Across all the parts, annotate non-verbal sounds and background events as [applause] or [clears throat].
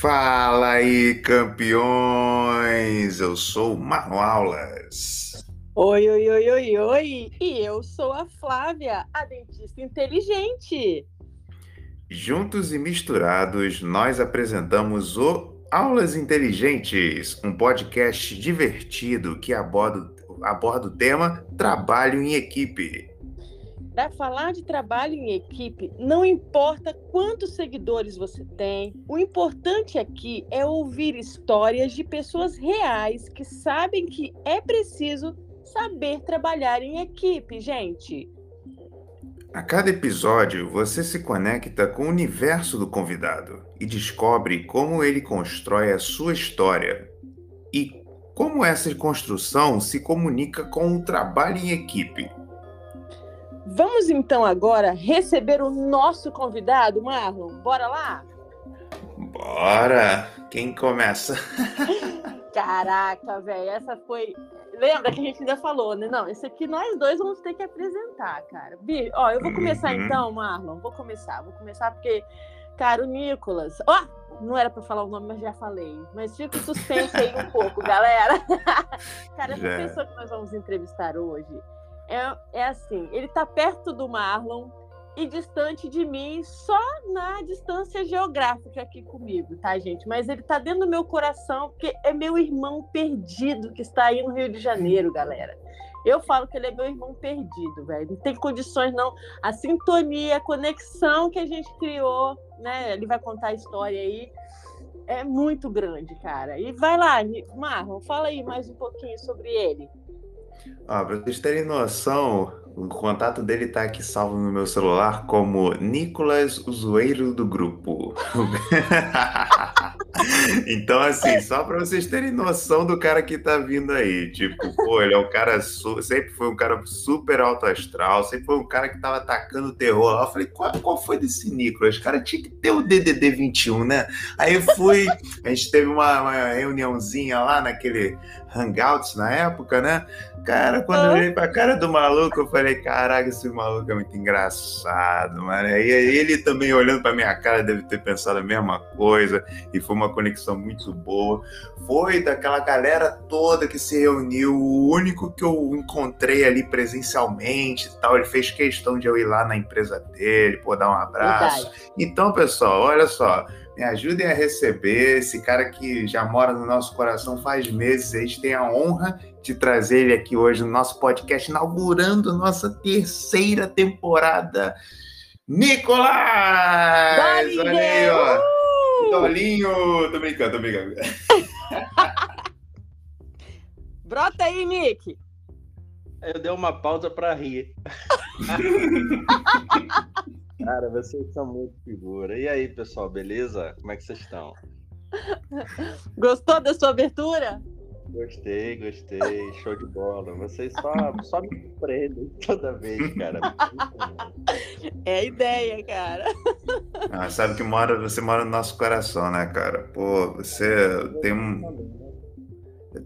Fala aí, campeões! Eu sou o Marlon Aulas. Oi, oi, oi, oi, oi! E eu sou a Flávia, a dentista inteligente. Juntos e misturados, nós apresentamos o Aulas Inteligentes, um podcast divertido que aborda, aborda o tema trabalho em equipe. Para falar de trabalho em equipe, não importa quantos seguidores você tem, o importante aqui é ouvir histórias de pessoas reais que sabem que é preciso saber trabalhar em equipe, gente. A cada episódio, você se conecta com o universo do convidado e descobre como ele constrói a sua história e como essa construção se comunica com o trabalho em equipe. Vamos então agora receber o nosso convidado, Marlon. Bora lá? Bora! Quem começa? [laughs] Caraca, velho, essa foi. Lembra que a gente ainda falou, né? Não, esse aqui nós dois vamos ter que apresentar, cara. Bi, ó, eu vou começar uhum. então, Marlon. Vou começar, vou começar porque, cara, o Nicolas. Ó, não era para falar o nome, mas já falei. Mas fica suspense aí um pouco, galera. [laughs] cara, essa já. pessoa que nós vamos entrevistar hoje é, é assim, ele está perto do Marlon e distante de mim, só na distância geográfica aqui comigo, tá, gente? Mas ele está dentro do meu coração, porque é meu irmão perdido que está aí no Rio de Janeiro, galera. Eu falo que ele é meu irmão perdido, velho. Não tem condições, não. A sintonia, a conexão que a gente criou, né? Ele vai contar a história aí. É muito grande, cara. E vai lá, Marlon, fala aí mais um pouquinho sobre ele. Ó, pra vocês terem noção, o contato dele tá aqui salvo no meu celular como Nicolas, o zoeiro do grupo. [laughs] então, assim, só para vocês terem noção do cara que tá vindo aí. Tipo, pô, ele é um cara, sempre foi um cara super alto astral, sempre foi um cara que tava atacando terror. Eu falei, qual, qual foi desse Nicolas? Cara, tinha que ter o DDD 21, né? Aí eu fui, a gente teve uma, uma reuniãozinha lá naquele Hangouts na época, né? Cara, quando eu olhei pra cara do maluco, eu falei, caraca, esse maluco é muito engraçado, mano. E ele também olhando pra minha cara deve ter pensado a mesma coisa, e foi uma conexão muito boa. Foi daquela galera toda que se reuniu, o único que eu encontrei ali presencialmente e tal. Ele fez questão de eu ir lá na empresa dele, pô, dar um abraço. Verdade. Então, pessoal, olha só me ajudem a receber esse cara que já mora no nosso coração faz meses. A gente tem a honra de trazer ele aqui hoje no nosso podcast, inaugurando nossa terceira temporada. Nicolás! Olha aí, ó. Dolinho! Tô brincando, tô brincando. [laughs] Brota aí, Nick. Eu dei uma pausa para rir. [laughs] Cara, vocês são muito figura. E aí, pessoal, beleza? Como é que vocês estão? Gostou da sua abertura? Gostei, gostei. Show de bola. Vocês só, só me surpreendem toda vez, cara. É a ideia, cara. Ah, sabe que mora, você mora no nosso coração, né, cara? Pô, você tem um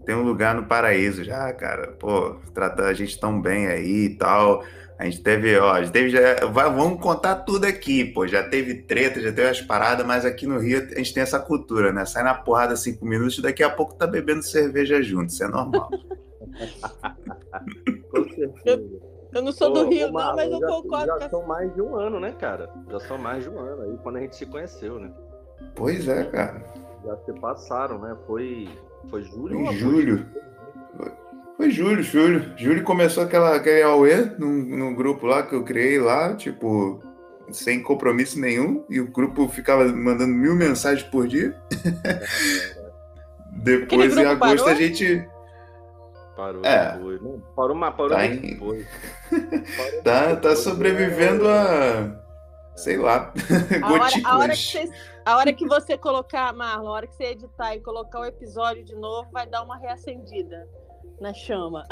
tem um lugar no paraíso já, cara. Pô, trata a gente tão bem aí e tal. A gente teve, ó, a gente teve já, vai, vamos contar tudo aqui, pô. Já teve treta, já teve as paradas, mas aqui no Rio a gente tem essa cultura, né? Sai na porrada cinco minutos, daqui a pouco tá bebendo cerveja junto, isso é normal. [laughs] Com certeza. Eu, não sou do Rio, não, mas eu já, concordo. Já são mais de um ano, né, cara? Já são mais de um ano aí, quando a gente se conheceu, né? Pois é, cara. Já se passaram, né? Foi, foi julho? Em julho. Foi Júlio, Júlio. Júlio começou aquela, aquele Aue no, no grupo lá que eu criei lá, tipo, sem compromisso nenhum, e o grupo ficava mandando mil mensagens por dia. [laughs] depois, em agosto, parou? a gente. Parou é. depois. Não, parou, mas parou tá em... depois. [laughs] tá, tá sobrevivendo a. Sei lá. [laughs] A hora, a, hora que você, a hora que você colocar, Marlon, a hora que você editar e colocar o episódio de novo, vai dar uma reacendida na chama.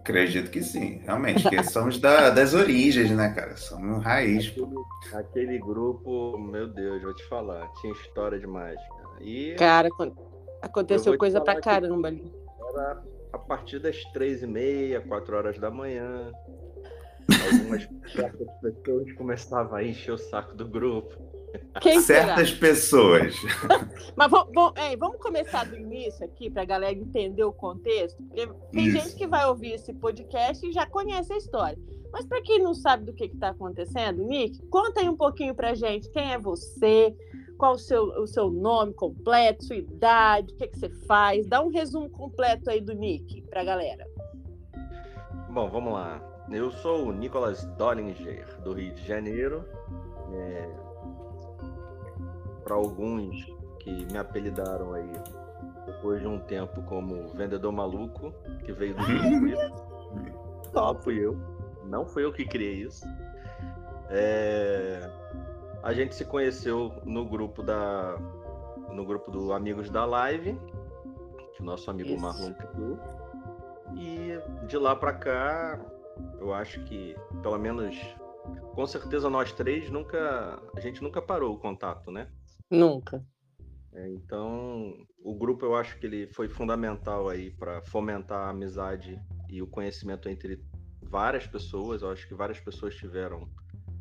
Acredito que sim, realmente, que somos da, das origens, né, cara? Somos raiz. Aquele, aquele, grupo, meu Deus, vou te falar, tinha história demais, cara. E cara, aconteceu coisa pra caramba ali. Era a partir das três e meia, quatro horas da manhã. Algumas [laughs] pessoas começavam a encher o saco do grupo. Quem Certas será? pessoas. [laughs] Mas vamos, vamos, é, vamos começar do início aqui para a galera entender o contexto, porque tem Isso. gente que vai ouvir esse podcast e já conhece a história. Mas para quem não sabe do que está acontecendo, Nick, conta aí um pouquinho para gente quem é você, qual o seu, o seu nome completo, sua idade, o que, que você faz. Dá um resumo completo aí do Nick para a galera. Bom, vamos lá. Eu sou o Nicolas Dollinger, do Rio de Janeiro. Para alguns que me apelidaram aí depois de um tempo como vendedor maluco, que veio do Rio. Só fui eu. Não fui eu que criei isso. É, A gente se conheceu no grupo da no grupo do Amigos da Live, que o nosso amigo Isso. Marlon criou. E de lá pra cá, eu acho que pelo menos com certeza nós três nunca a gente nunca parou o contato, né? Nunca. É, Então, o grupo eu acho que ele foi fundamental aí para fomentar a amizade e o conhecimento entre várias pessoas. Eu acho que várias pessoas tiveram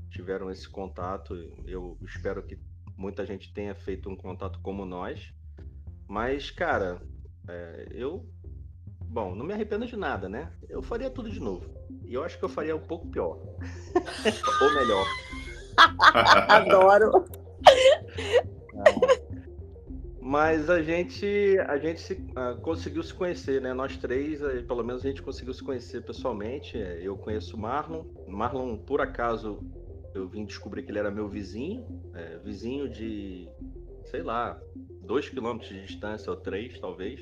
tiveram esse contato. Eu espero que muita gente tenha feito um contato como nós. Mas, cara, é, eu bom, não me arrependo de nada, né? Eu faria tudo de novo. E eu acho que eu faria um pouco pior. [laughs] Ou melhor. [laughs] Adoro. Mas a gente, a gente se- ah, conseguiu se conhecer, né? Nós três, eh, pelo menos a gente conseguiu se conhecer pessoalmente. Eh, Eu conheço o Marlon. Marlon, por acaso, eu vim descobrir que ele era meu vizinho, eh, vizinho de, sei lá, dois quilômetros de distância ou três, talvez,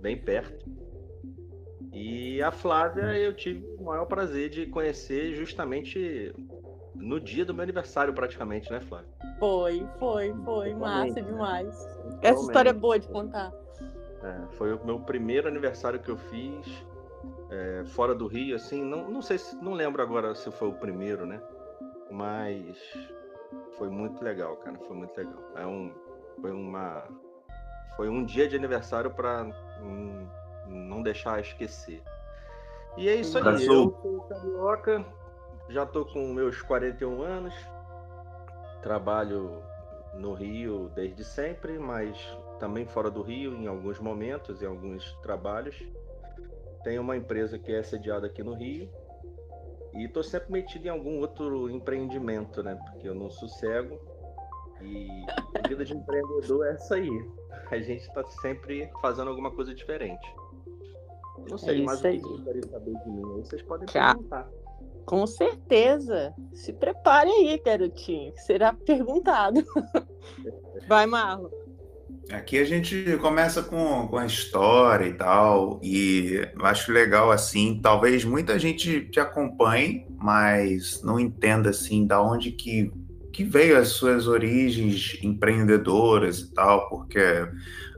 bem perto. E a Flávia eu tive o maior prazer de conhecer justamente no dia do meu aniversário, praticamente, né, Flávia? Foi, foi, foi. Massa né? demais. Essa história é boa de contar. É, foi o meu primeiro aniversário que eu fiz é, fora do Rio, assim, não, não sei se, não lembro agora se foi o primeiro, né? Mas foi muito legal, cara, foi muito legal. É um, foi uma, foi um dia de aniversário para não deixar esquecer. E é isso aí, Abraço. eu sou carioca, já tô com meus 41 anos, trabalho no Rio desde sempre, mas também fora do Rio em alguns momentos, em alguns trabalhos. Tenho uma empresa que é sediada aqui no Rio e estou sempre metido em algum outro empreendimento, né? Porque eu não sossego e a vida de empreendedor é essa aí. A gente está sempre fazendo alguma coisa diferente. Não sei, É mas o que vocês saber de mim aí, vocês podem perguntar. Com certeza. Se prepare aí, garotinho, que será perguntado. [laughs] Vai, Marlon. Aqui a gente começa com, com a história e tal, e acho legal assim, talvez muita gente te acompanhe, mas não entenda assim da onde que, que veio as suas origens empreendedoras e tal, porque,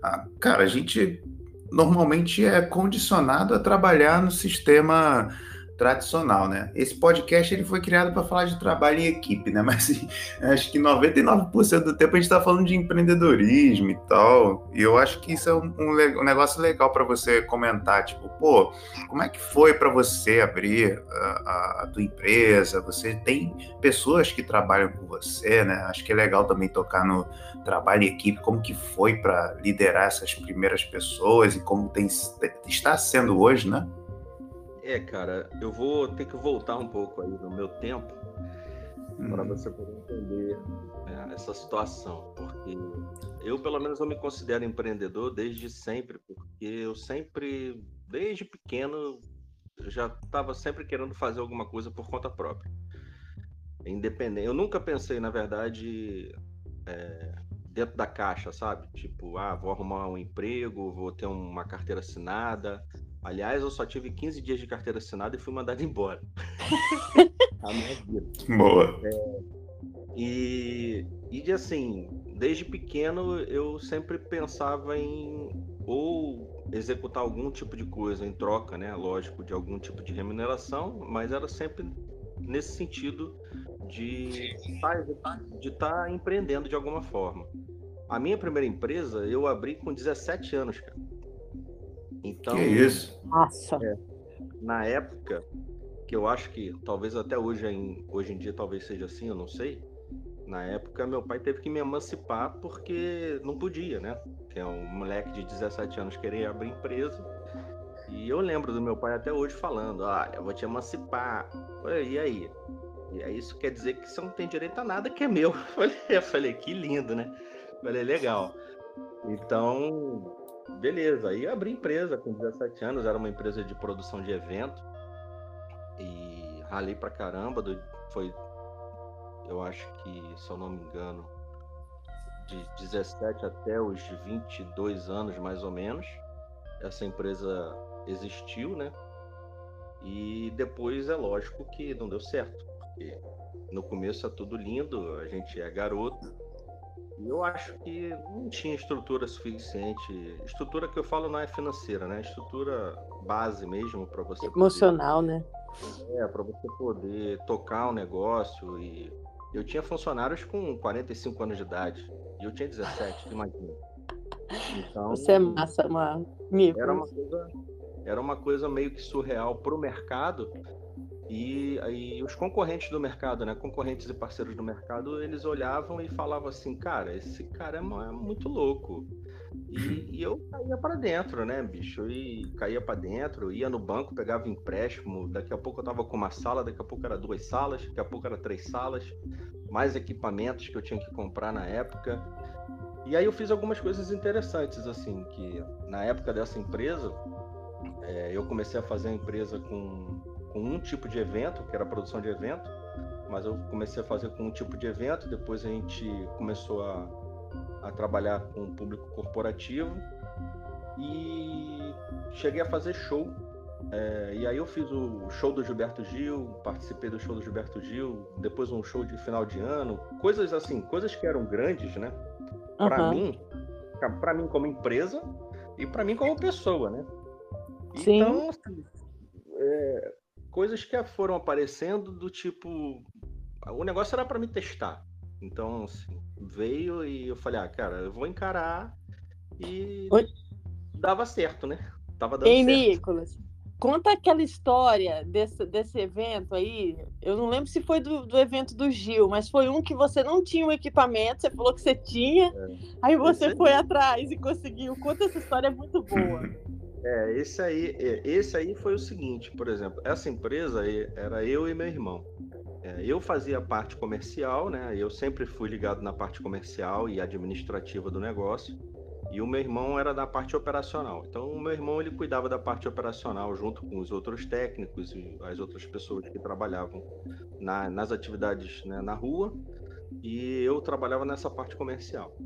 ah, cara, a gente normalmente é condicionado a trabalhar no sistema tradicional, né? Esse podcast ele foi criado para falar de trabalho em equipe, né? [laughs] Mas acho que 99% do tempo a gente está falando de empreendedorismo e tal. E eu acho que isso é um, um um negócio legal para você comentar, tipo, pô, como é que foi para você abrir a, a- a tua empresa? Você tem pessoas que trabalham com você, né? Acho que é legal também tocar no trabalho em equipe, como que foi para liderar essas primeiras pessoas e como tem, está sendo hoje, né? É, cara, eu vou ter que voltar um pouco aí no meu tempo para Hum, você poder entender né, essa situação, porque eu pelo menos eu me considero empreendedor desde sempre, porque eu sempre, desde pequeno, já estava sempre querendo fazer alguma coisa por conta própria, independente. Eu nunca pensei, na verdade, é, dentro da caixa, sabe? Tipo, ah, vou arrumar um emprego, vou ter uma carteira assinada. Aliás, eu só tive 15 dias de carteira assinada e fui mandado [laughs] embora. A minha vida. Boa. E, e de assim, desde pequeno eu sempre pensava em ou executar algum tipo de coisa em troca, né? Lógico, de algum tipo de remuneração, mas era sempre nesse sentido de estar de tá empreendendo de alguma forma. A minha primeira empresa eu abri com 17 anos, cara. Então, que isso? Nossa. na época, que eu acho que talvez até hoje em, hoje em dia talvez seja assim, eu não sei. Na época, meu pai teve que me emancipar porque não podia, né? Que é um moleque de 17 anos querer abrir empresa. E eu lembro do meu pai até hoje falando: Ah, eu vou te emancipar. Falei, e aí? E aí isso quer dizer que você não tem direito a nada que é meu. [laughs] Eu falei, eu falei que lindo, né? Eu falei, legal. Então, beleza. Aí abri empresa com 17 anos, era uma empresa de produção de evento. E ralei pra caramba. Foi, eu acho que, se eu não me engano, de 17 até os 22 anos, mais ou menos. Essa empresa existiu, né? E depois é lógico que não deu certo, porque no começo é tudo lindo, a gente é garoto, eu acho que não tinha estrutura suficiente. Estrutura que eu falo não é financeira, né? Estrutura base mesmo para você. Emocional, poder, né? É, para você poder tocar o um negócio. E eu tinha funcionários com 45 anos de idade. E eu tinha 17, imagina. Então, você é massa, mano. Era uma coisa, era uma coisa meio que surreal para o mercado e aí os concorrentes do mercado, né, concorrentes e parceiros do mercado, eles olhavam e falavam assim, cara, esse cara é, é muito louco. E, e eu caía para dentro, né, bicho? E caía para dentro, ia no banco, pegava empréstimo. Daqui a pouco eu tava com uma sala, daqui a pouco era duas salas, daqui a pouco era três salas, mais equipamentos que eu tinha que comprar na época. E aí eu fiz algumas coisas interessantes, assim, que na época dessa empresa, é, eu comecei a fazer a empresa com com um tipo de evento, que era a produção de evento, mas eu comecei a fazer com um tipo de evento, depois a gente começou a, a trabalhar com o público corporativo e cheguei a fazer show. É, e aí eu fiz o show do Gilberto Gil, participei do show do Gilberto Gil, depois um show de final de ano, coisas assim, coisas que eram grandes, né? Para uhum. mim, para mim como empresa e para mim como pessoa, né? Sim. Então, assim, é, coisas que foram aparecendo do tipo. O negócio era para me testar. Então, assim, veio e eu falei, ah, cara, eu vou encarar e Oi? dava certo, né? Tava dando Ei, certo. Nicolas, conta aquela história desse, desse evento aí. Eu não lembro se foi do, do evento do Gil, mas foi um que você não tinha o um equipamento, você falou que você tinha, é. aí você esse foi atrás e conseguiu. Conta essa história, é muito boa. É, esse aí, é, esse aí foi o seguinte, por exemplo, essa empresa aí era eu e meu irmão. É, eu fazia a parte comercial, né? Eu sempre fui ligado na parte comercial e administrativa do negócio. E o meu irmão era da parte operacional. Então, o meu irmão ele cuidava da parte operacional junto com os outros técnicos e as outras pessoas que trabalhavam na, nas atividades né, na rua. E eu trabalhava nessa parte comercial.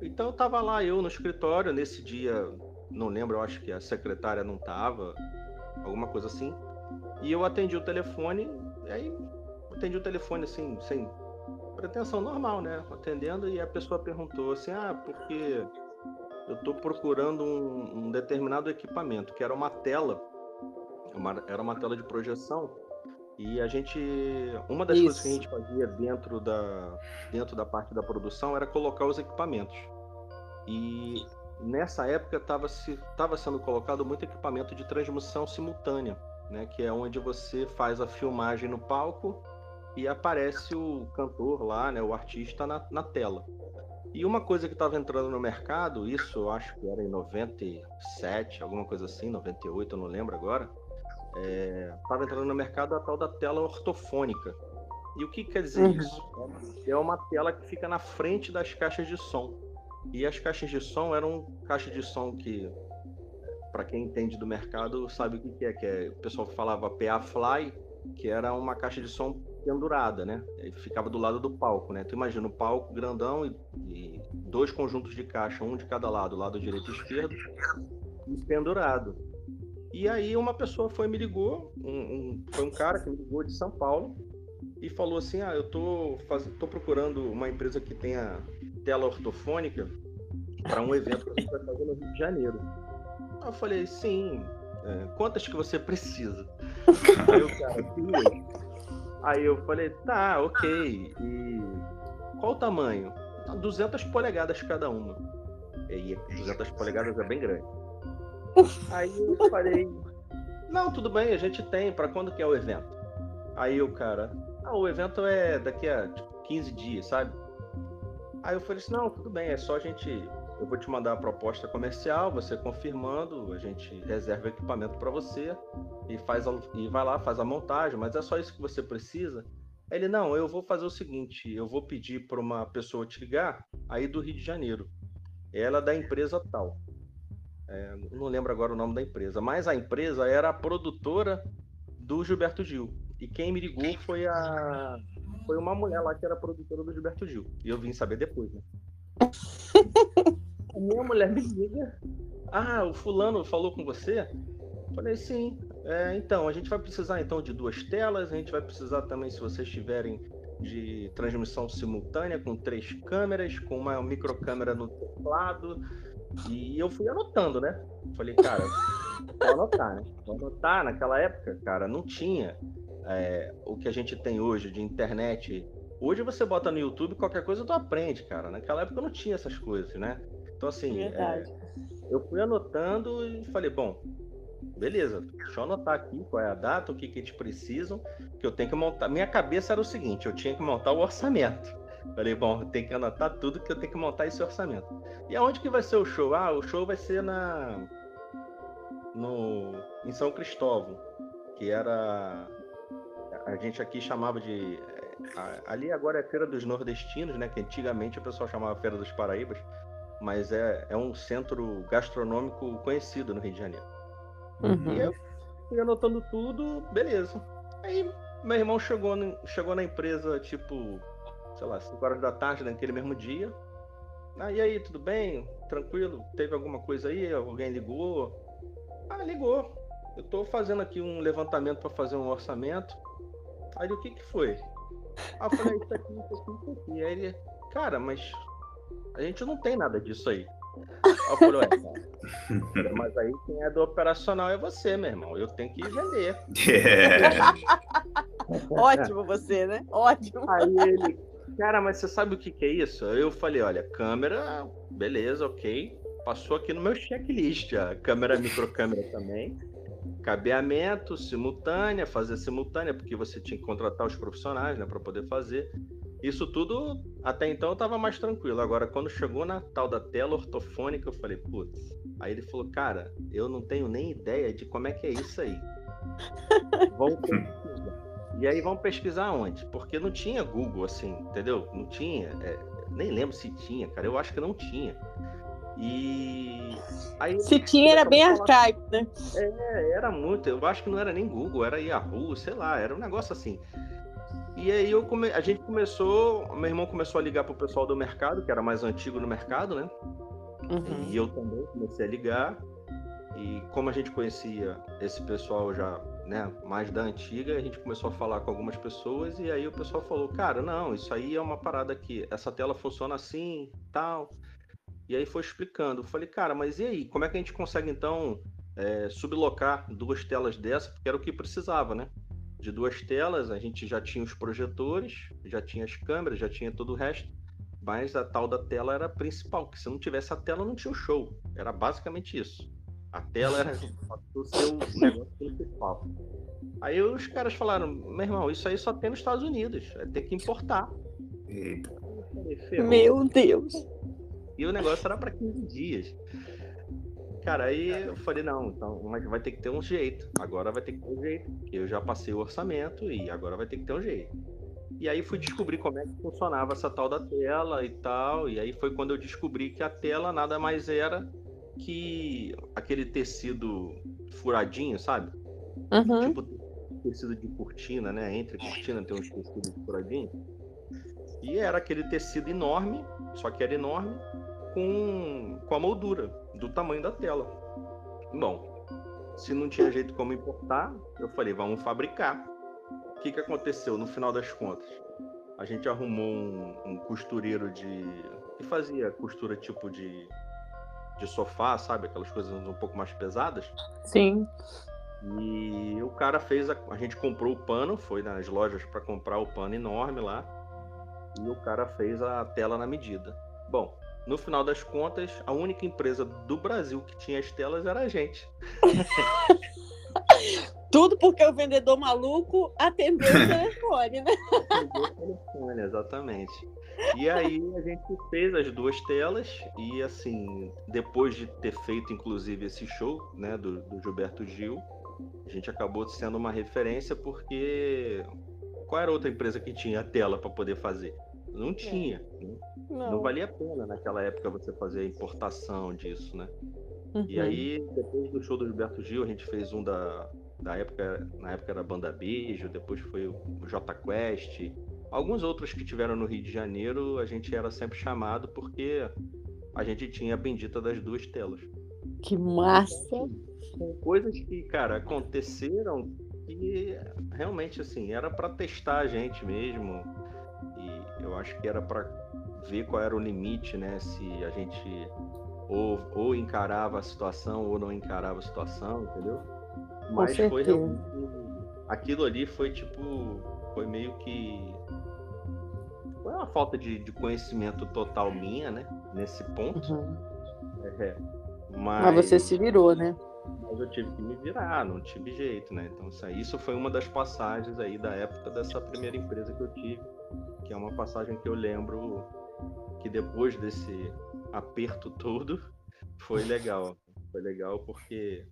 Então, estava lá eu no escritório nesse dia não lembro, eu acho que a secretária não tava, alguma coisa assim. E eu atendi o telefone, e aí atendi o telefone assim, sem pretensão normal, né? Atendendo, e a pessoa perguntou assim: ah, porque eu estou procurando um, um, determinado equipamento, que era uma tela, uma, era uma tela de projeção. E a gente, uma das Isso. coisas que a gente fazia dentro da, dentro da parte da produção era colocar os equipamentos. E nessa época estava se, tava sendo colocado muito equipamento de transmissão simultânea, né, que é onde você faz a filmagem no palco e aparece o cantor lá, né, o artista na, na tela. E uma coisa que estava entrando no mercado, isso eu acho que era em 97, alguma coisa assim, 98, eu não lembro agora, estava é, entrando no mercado a tal da tela ortofônica. E o que quer dizer uhum. isso? É uma tela que fica na frente das caixas de som. E as caixas de som eram caixas de som que, para quem entende do mercado, sabe o que é, que é. O pessoal falava PA Fly, que era uma caixa de som pendurada, né? E ficava do lado do palco, né? Tu imagina o palco grandão e, e, dois conjuntos de caixa, um de cada lado, lado direito e esquerdo, pendurado. E aí uma pessoa foi me ligou, um, um, foi um cara que me ligou de São Paulo e falou assim: "Ah, eu tô faz... tô procurando uma empresa que tenha tela ortofônica para um evento que a gente vai fazer no Rio de Janeiro. Eu falei, sim, é, quantas que você precisa? Aí o cara, duas. Aí eu falei, tá, ok. E qual o tamanho? 200 polegadas cada uma. E 200 polegadas é bem grande. Aí eu falei, não, tudo bem, a gente tem. Para quando que é o evento? Aí o cara, ah, o evento é daqui a tipo, 15 dias, sabe? Aí eu falei assim, não, tudo bem, é só a gente. Eu vou te mandar a proposta comercial, você confirmando, a gente reserva equipamento para você e faz a, e vai lá, faz a montagem, mas é só isso que você precisa. Ele, não, eu vou fazer o seguinte, eu vou pedir para uma pessoa te ligar aí do Rio de Janeiro. Ela é da empresa tal. É, não lembro agora o nome da empresa, mas a empresa era a produtora do Gilberto Gil. E quem me ligou foi a foi uma mulher lá que era produtora do Gilberto Gil. E eu vim saber depois, né? a minha mulher me liga. Ah, o fulano falou com você? Falei, sim. É, então, a gente vai precisar então de duas telas, a gente vai precisar também, se vocês tiverem de transmissão simultânea com três câmeras, com uma microcâmera no teclado. E eu fui anotando, né? Falei, cara, vou anotar, né? Vou anotar. Naquela época, cara, não tinha é, o que a gente tem hoje de internet. Hoje você bota no YouTube, qualquer coisa tu aprende, cara. Naquela época não tinha essas coisas, né? Então, assim, é, eu fui anotando e falei, bom, beleza, deixa eu anotar aqui qual é a data, o que, que eles precisam, que eu tenho que montar. Minha cabeça era o seguinte, eu tinha que montar o orçamento. Falei, bom, tem que anotar tudo que eu tenho que montar esse orçamento. E aonde que vai ser o show? Ah, o show vai ser na no em São Cristóvão, que era a gente aqui chamava de ali agora é Feira dos Nordestinos, né, que antigamente o pessoal chamava Feira dos Paraíbas, mas é, é um centro gastronômico conhecido no Rio de Janeiro. Uhum. E eu fui anotando tudo, beleza. Aí meu irmão chegou, chegou na empresa, tipo, sei lá, 5 horas da tarde naquele mesmo dia. Ah, e aí, tudo bem? Tranquilo? Teve alguma coisa aí? Alguém ligou? Ah, ligou. Eu tô fazendo aqui um levantamento para fazer um orçamento. Aí o que que foi? Ah, eu falei, isso aqui, isso aqui, isso aqui. Aí ele, cara, mas a gente não tem nada disso aí. Eu falei, cara, [laughs] mas aí quem é do operacional é você, meu irmão. Eu tenho que vender. Yeah. [laughs] Ótimo você, né? Ótimo. Aí ele, cara, mas você sabe o que, que é isso? Eu falei, olha, câmera, beleza, ok. Passou aqui no meu checklist, a câmera, microcâmera também. Cabeamento, simultânea, fazer simultânea, porque você tinha que contratar os profissionais, né, para poder fazer. Isso tudo, até então, eu tava mais tranquilo. Agora, quando chegou na tal da tela ortofônica, eu falei, putz. Aí ele falou, cara, eu não tenho nem ideia de como é que é isso aí. [laughs] Vamos pesquisar. E aí vamos pesquisar onde? Porque não tinha Google, assim, entendeu? Não tinha. É, nem lembro se tinha, cara. Eu acho que não tinha. E aí, se tinha era bem arcaico, né? É, era muito. Eu acho que não era nem Google, era Yahoo, sei lá, era um negócio assim. E aí eu come... a gente começou, meu irmão começou a ligar pro pessoal do mercado, que era mais antigo no mercado, né? Uhum. E eu também comecei a ligar. E como a gente conhecia esse pessoal já, né, mais da antiga, a gente começou a falar com algumas pessoas e aí o pessoal falou: "Cara, não, isso aí é uma parada que essa tela funciona assim, tal". E aí foi explicando. Eu falei: "Cara, mas e aí, como é que a gente consegue então é, sublocar duas telas dessa, porque era o que precisava, né? de duas telas, a gente já tinha os projetores, já tinha as câmeras, já tinha todo o resto, mas a tal da tela era a principal, que se não tivesse a tela não tinha o show. Era basicamente isso. A tela era [laughs] o seu negócio principal. Aí os caras falaram, meu irmão, isso aí só tem nos Estados Unidos, vai ter que importar. Meu Deus! E o negócio era para 15 dias. Cara, aí eu falei, não, então, mas vai ter que ter um jeito. Agora vai ter que ter um jeito. Eu já passei o orçamento e agora vai ter que ter um jeito. E aí fui descobrir como é que funcionava essa tal da tela e tal. E aí foi quando eu descobri que a tela nada mais era que aquele tecido furadinho, sabe? Uhum. Tipo tecido de cortina, né? Entre cortina tem um tecido de furadinho. E era aquele tecido enorme, só que era enorme, com, com a moldura do tamanho da tela. Bom, se não tinha jeito como importar, eu falei, vamos fabricar. O que, que aconteceu no final das contas? A gente arrumou um, um costureiro de. que fazia costura tipo de, de sofá, sabe? Aquelas coisas um pouco mais pesadas. Sim. E o cara fez. A, a gente comprou o pano, foi nas lojas para comprar o pano enorme lá. E o cara fez a tela na medida. Bom, no final das contas, a única empresa do Brasil que tinha as telas era a gente. [laughs] Tudo porque o vendedor maluco atendeu o [laughs] telefone, né? Atendeu o telefone, exatamente. E aí a gente fez as duas telas e assim, depois de ter feito inclusive esse show, né, do, do Gilberto Gil, a gente acabou sendo uma referência porque qual era outra empresa que tinha tela para poder fazer? Não é. tinha. É. Né? Não. Não. valia a pena naquela época você fazer a importação disso, né? Uhum. E aí, depois do show do Gilberto Gil, a gente fez um da, da época, na época era Banda Beijo, depois foi o J Quest. Alguns outros que tiveram no Rio de Janeiro, a gente era sempre chamado porque a gente tinha a bendita das duas telas. Que massa! São coisas que, cara, aconteceram que realmente assim, era para testar a gente mesmo. E eu acho que era para ver qual era o limite, né? Se a gente ou, ou encarava a situação ou não encarava a situação, entendeu? Mas foi. Aquilo ali foi tipo. Foi meio que. Foi uma falta de, de conhecimento total minha, né? Nesse ponto. Uhum. É, mas... mas você se virou, né? Mas eu tive que me virar, não tive jeito, né? Então, isso foi uma das passagens aí da época dessa primeira empresa que eu tive, que é uma passagem que eu lembro que depois desse aperto todo foi legal. Foi legal porque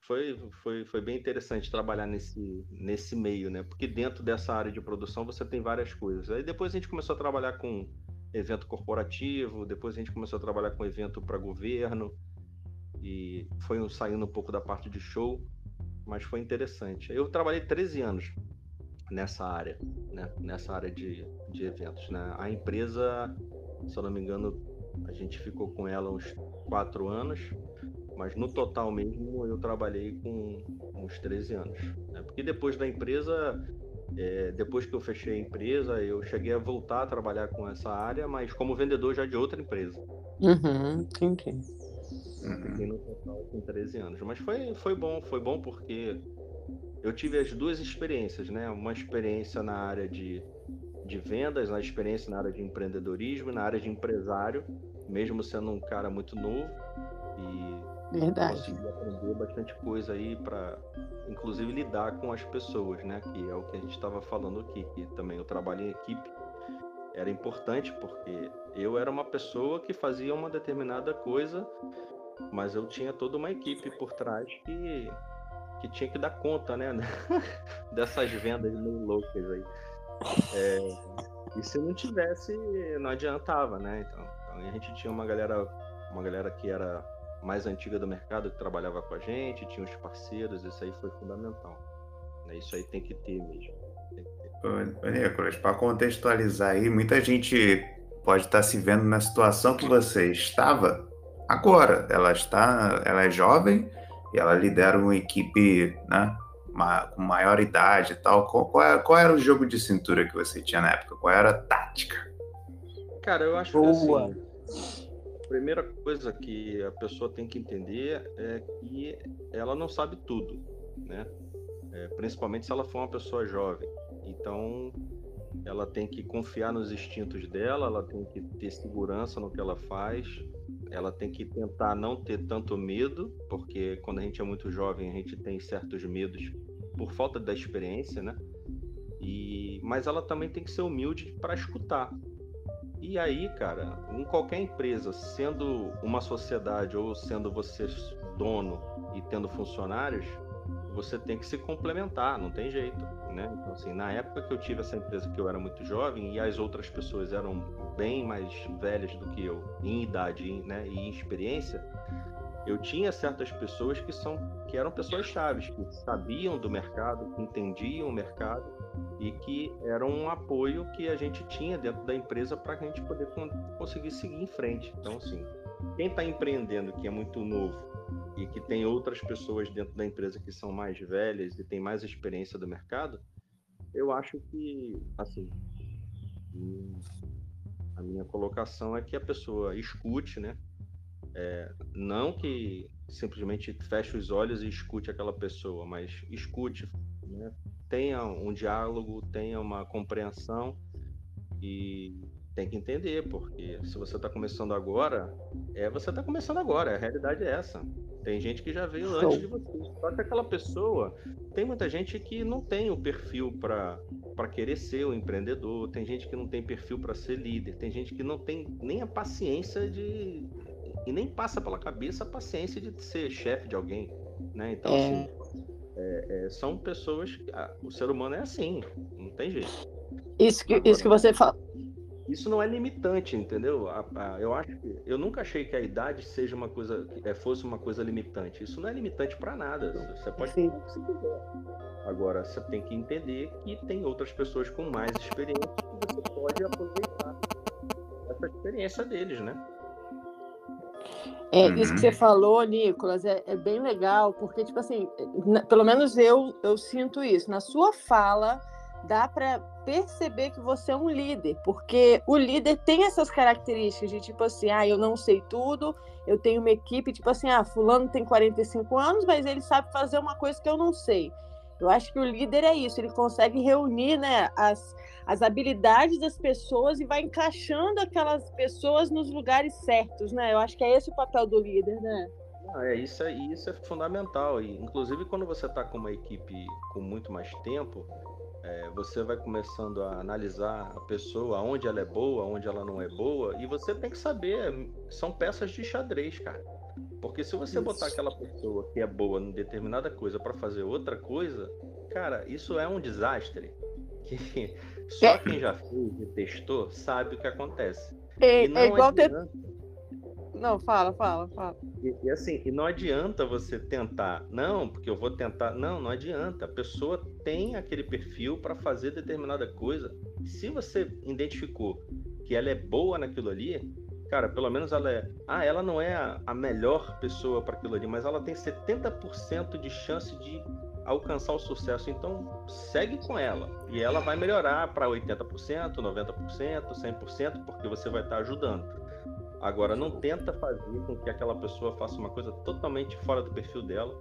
foi, foi, foi bem interessante trabalhar nesse, nesse meio, né? Porque dentro dessa área de produção você tem várias coisas. Aí depois a gente começou a trabalhar com evento corporativo, depois a gente começou a trabalhar com evento para governo, e foi saindo um pouco da parte de show, mas foi interessante. Eu trabalhei 13 anos nessa área, né? nessa área de, de eventos. Né? A empresa, se eu não me engano, a gente ficou com ela uns quatro anos, mas no total mesmo eu trabalhei com uns 13 anos. Né? Porque depois da empresa, é, depois que eu fechei a empresa, eu cheguei a voltar a trabalhar com essa área, mas como vendedor já de outra empresa. Uhum, entendi. Fiquei no total com 13 anos. Mas foi, foi bom, foi bom porque eu tive as duas experiências, né? Uma experiência na área de, de vendas, uma experiência na área de empreendedorismo, na área de empresário, mesmo sendo um cara muito novo. E Verdade. consegui aprender bastante coisa aí para, inclusive, lidar com as pessoas, né? Que é o que a gente estava falando aqui, que também o trabalho em equipe era importante porque eu era uma pessoa que fazia uma determinada coisa mas eu tinha toda uma equipe por trás que, que tinha que dar conta, né? [laughs] Dessas vendas meio loucas aí. É, e se não tivesse, não adiantava, né? Então, então, a gente tinha uma galera, uma galera que era mais antiga do mercado que trabalhava com a gente, tinha os parceiros, isso aí foi fundamental. Né? Isso aí tem que ter mesmo. Ô, Nicolas, para contextualizar aí, muita gente pode estar se vendo na situação que você estava agora. Ela está, ela é jovem e ela lidera uma equipe, né, com maior idade e tal. Qual, qual, era, qual, era o jogo de cintura que você tinha na época? Qual era a tática? Cara, eu acho Boa. que assim, a primeira coisa que a pessoa tem que entender é que ela não sabe tudo, né? É, principalmente se ela for uma pessoa jovem. Então, ela tem que confiar nos instintos dela, ela tem que ter segurança no que ela faz, ela tem que tentar não ter tanto medo, porque quando a gente é muito jovem, a gente tem certos medos por falta da experiência, né? E mas ela também tem que ser humilde para escutar. E aí, cara, em qualquer empresa, sendo uma sociedade ou sendo você dono e tendo funcionários, você tem que se complementar, não tem jeito, né? Então, assim, na época que eu tive essa empresa que eu era muito jovem e as outras pessoas eram bem mais velhas do que eu em idade, né, e em experiência, eu tinha certas pessoas que são que eram pessoas chaves, que sabiam do mercado, que entendiam o mercado e que eram um apoio que a gente tinha dentro da empresa para que a gente poder conseguir seguir em frente. Então, assim, quem está empreendendo que é muito novo e que tem outras pessoas dentro da empresa que são mais velhas e tem mais experiência do mercado, eu acho que, assim, a minha colocação é que a pessoa escute, né? É, não que simplesmente feche os olhos e escute aquela pessoa, mas escute, né? tenha um diálogo, tenha uma compreensão e tem que entender, porque se você está começando agora, é você está começando agora, a realidade é essa. Tem gente que já veio Show. antes de você. Só que aquela pessoa, tem muita gente que não tem o perfil para querer ser um empreendedor, tem gente que não tem perfil para ser líder, tem gente que não tem nem a paciência de. e nem passa pela cabeça a paciência de ser chefe de alguém. Né? Então, é. assim, é, é, são pessoas. Que, ah, o ser humano é assim, não tem jeito. Isso que, Agora, isso que você fala isso não é limitante, entendeu? A, a, eu acho que, eu nunca achei que a idade seja uma coisa, é, fosse uma coisa limitante. Isso não é limitante para nada. Você pode Sim. você quiser. Agora, você tem que entender que tem outras pessoas com mais experiência que você pode aproveitar essa experiência deles, né? É, isso que você uhum. falou, Nicolas, é, é, bem legal, porque, tipo assim, pelo menos eu, eu sinto isso. Na sua fala, dá para perceber que você é um líder, porque o líder tem essas características de tipo assim, ah, eu não sei tudo, eu tenho uma equipe, tipo assim, ah, fulano tem 45 anos, mas ele sabe fazer uma coisa que eu não sei. Eu acho que o líder é isso, ele consegue reunir né, as, as habilidades das pessoas e vai encaixando aquelas pessoas nos lugares certos, né? Eu acho que é esse o papel do líder, né? Ah, é, isso, é, isso é fundamental. E, inclusive, quando você está com uma equipe com muito mais tempo, é, você vai começando a analisar a pessoa, onde ela é boa, onde ela não é boa, e você tem que saber, são peças de xadrez, cara. Porque se você isso. botar aquela pessoa que é boa em determinada coisa para fazer outra coisa, cara, isso é um desastre. [laughs] Que só é. quem já fez e testou sabe o que acontece. É, é igual adianta... ter não, fala, fala, fala. E, e, assim, e não adianta você tentar, não, porque eu vou tentar. Não, não adianta. A pessoa tem aquele perfil para fazer determinada coisa. Se você identificou que ela é boa naquilo ali, cara, pelo menos ela é. Ah, ela não é a, a melhor pessoa para aquilo ali, mas ela tem 70% de chance de alcançar o sucesso. Então, segue com ela. E ela vai melhorar para 80%, 90%, 100%, porque você vai estar tá ajudando. Agora, não tenta fazer com que aquela pessoa faça uma coisa totalmente fora do perfil dela,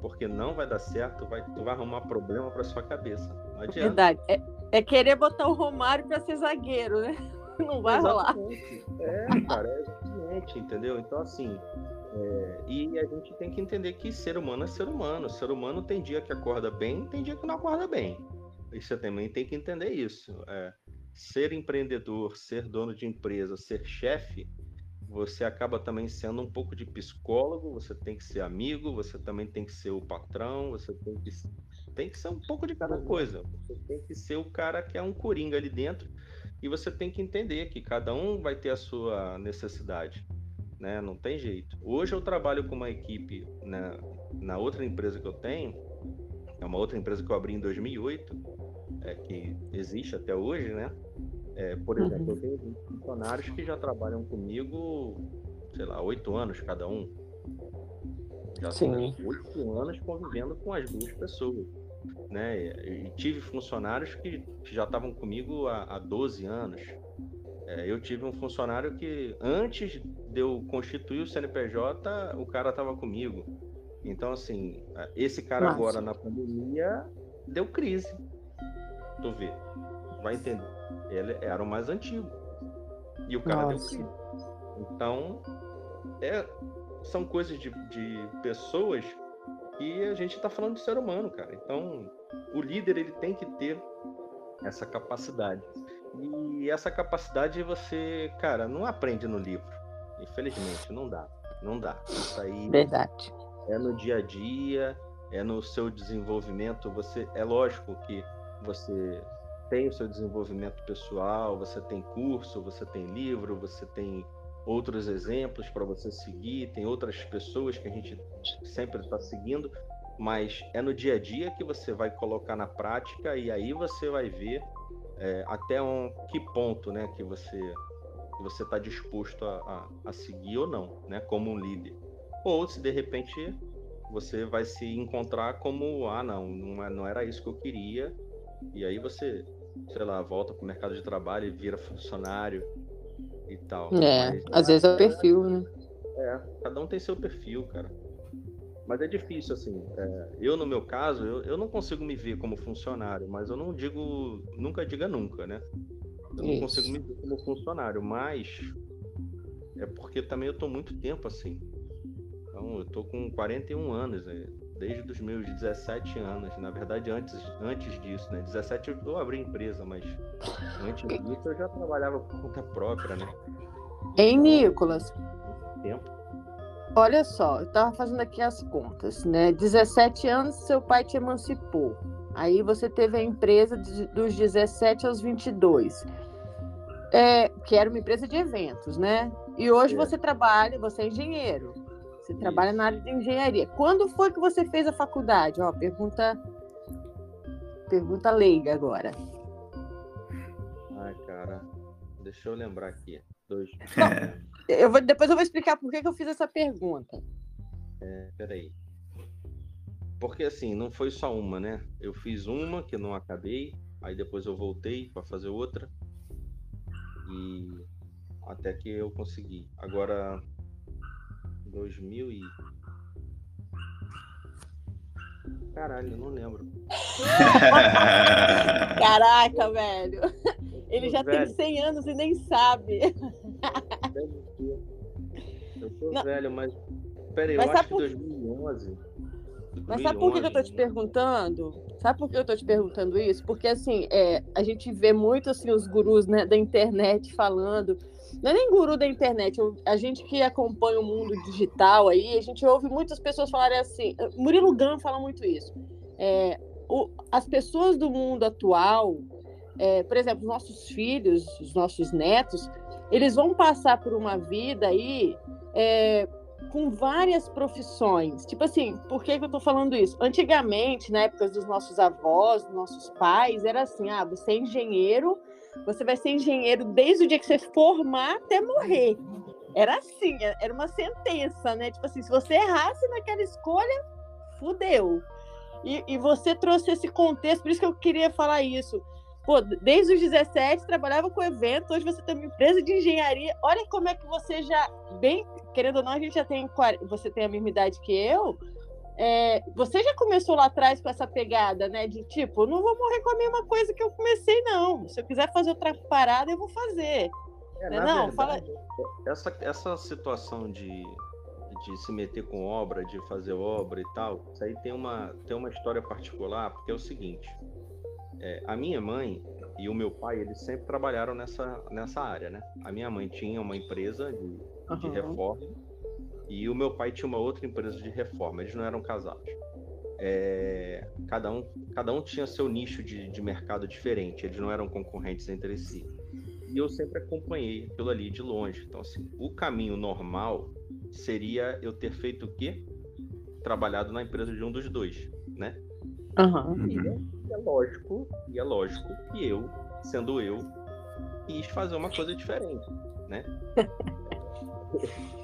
porque não vai dar certo, vai, tu vai arrumar problema para sua cabeça. Não adianta. Verdade. É, é querer botar o Romário para ser zagueiro, né? [laughs] Não vai exatamente. rolar. É, cara, é exatamente, entendeu? Então, assim, é, e a gente tem que entender que ser humano é ser humano. Ser humano tem dia que acorda bem, tem dia que não acorda bem. E você também tem que entender isso. É, ser empreendedor, ser dono de empresa, ser chefe, você acaba também sendo um pouco de psicólogo, você tem que ser amigo, você também tem que ser o patrão, você tem que, tem que ser um pouco de cada coisa. Você tem que ser o cara que é um coringa ali dentro e você tem que entender que cada um vai ter a sua necessidade, né? Não tem jeito. Hoje eu trabalho com uma equipe na, na outra empresa que eu tenho, é uma outra empresa que eu abri em 2008, é, que existe até hoje, né? É, por exemplo, uhum. eu tenho funcionários que já trabalham comigo, sei lá, oito anos cada um. Já são oito anos convivendo com as duas pessoas. Né? E tive funcionários que já estavam comigo há, há 12 anos. É, eu tive um funcionário que, antes de eu constituir o CNPJ, o cara estava comigo. Então, assim, esse cara Nossa. agora na pandemia deu crise. Tu vê, vai entender ele era o mais antigo. E o cara Nossa. deu Então, é, são coisas de, de pessoas que a gente está falando de ser humano, cara. Então, o líder ele tem que ter essa capacidade. E essa capacidade você, cara, não aprende no livro. Infelizmente, não dá. Não dá. Isso aí Verdade. é no dia a dia, é no seu desenvolvimento. Você é lógico que você tem o seu desenvolvimento pessoal, você tem curso, você tem livro, você tem outros exemplos para você seguir, tem outras pessoas que a gente sempre está seguindo, mas é no dia a dia que você vai colocar na prática e aí você vai ver é, até um que ponto, né, que você você está disposto a, a, a, seguir ou não, né, como um líder. Ou se de repente você vai se encontrar como ah não, não, é, não era isso que eu queria e aí você sei lá, volta pro mercado de trabalho e vira funcionário e tal. É, Mas, às vezes é o perfil, né? É, cada um tem seu perfil, cara. Mas é difícil, assim. É, eu, no meu caso, eu, eu não consigo me ver como funcionário, mas eu não digo, nunca diga nunca, né? Eu não Isso. consigo me ver como funcionário, mas é porque também eu estou muito tempo assim. Então, eu estou com 41 anos, né? Desde os meus 17 anos. Na verdade, antes, antes disso, né? 17 eu abri empresa, mas antes disso eu já trabalhava por conta própria, né? Então, Nicolas. Tempo. Olha só, eu estava fazendo aqui as contas, né? 17 anos seu pai te emancipou. Aí você teve a empresa de, dos 17 aos 22, é, que era uma empresa de eventos, né? E hoje é. você trabalha, você é engenheiro. Você trabalha na área de engenharia. Quando foi que você fez a faculdade? Ó, pergunta, pergunta leiga agora. Ai, cara, deixa eu lembrar aqui. Dois. [laughs] eu vou, depois eu vou explicar por que, que eu fiz essa pergunta. É, peraí. Porque assim, não foi só uma, né? Eu fiz uma que não acabei, aí depois eu voltei para fazer outra. E até que eu consegui. Agora 2000 e Caralho, eu não lembro. [laughs] Caraca, velho. Ele já velho. tem 100 anos e nem sabe. Eu não. velho, mas. Peraí, eu acho que por... 2011. Mas sabe por que eu tô te perguntando? Sabe por que eu tô te perguntando isso? Porque assim, é, a gente vê muito assim os gurus né, da internet falando. Não é nem guru da internet, a gente que acompanha o mundo digital aí, a gente ouve muitas pessoas falarem assim. Murilo Gun fala muito isso. É, o, as pessoas do mundo atual, é, por exemplo, os nossos filhos, os nossos netos, eles vão passar por uma vida aí é, com várias profissões. Tipo assim, por que, que eu estou falando isso? Antigamente, na época dos nossos avós, dos nossos pais, era assim: ah, você é engenheiro, você vai ser engenheiro desde o dia que você formar até morrer. Era assim, era uma sentença, né? Tipo assim, se você errasse naquela escolha, fudeu. E, e você trouxe esse contexto, por isso que eu queria falar isso. Pô, desde os 17 trabalhava com evento, hoje você tem uma empresa de engenharia. Olha como é que você já, bem, querendo ou não, a gente já tem, você tem a mesma idade que eu. É, você já começou lá atrás com essa pegada, né? De tipo, não vou morrer com a mesma coisa que eu comecei, não. Se eu quiser fazer outra parada, eu vou fazer. É, né? Não, verdade, fala... essa, essa situação de, de se meter com obra, de fazer obra e tal, isso aí tem uma, tem uma história particular, porque é o seguinte. É, a minha mãe e o meu pai, eles sempre trabalharam nessa, nessa área, né? A minha mãe tinha uma empresa de, uhum. de reforma e o meu pai tinha uma outra empresa de reforma. Eles não eram casados. É, cada, um, cada um tinha seu nicho de, de mercado diferente, eles não eram concorrentes entre si. E eu sempre acompanhei aquilo ali de longe. Então, assim, o caminho normal seria eu ter feito o quê? Trabalhado na empresa de um dos dois, né? Uhum. E, é, e é lógico, e é lógico que eu, sendo eu, quis fazer uma coisa diferente, né? [laughs]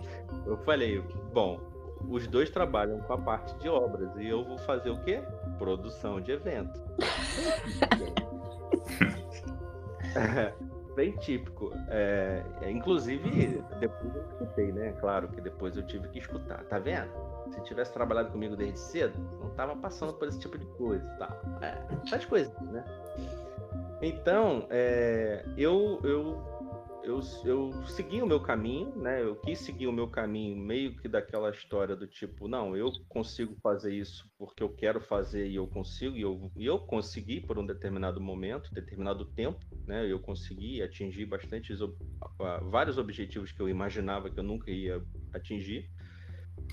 eu falei, bom, os dois trabalham com a parte de obras e eu vou fazer o quê? Produção de evento. [laughs] bem típico. É, é, inclusive, depois eu escutei, né? Claro que depois eu tive que escutar. Tá vendo? Se tivesse trabalhado comigo desde cedo, não tava passando por esse tipo de coisa, tá? É, essas coisas, né? Então, é, eu, eu eu, eu segui o meu caminho, né? Eu quis seguir o meu caminho meio que daquela história do tipo, não, eu consigo fazer isso porque eu quero fazer e eu consigo, e eu, e eu consegui por um determinado momento, determinado tempo, né? Eu consegui atingir bastante vários objetivos que eu imaginava que eu nunca ia atingir.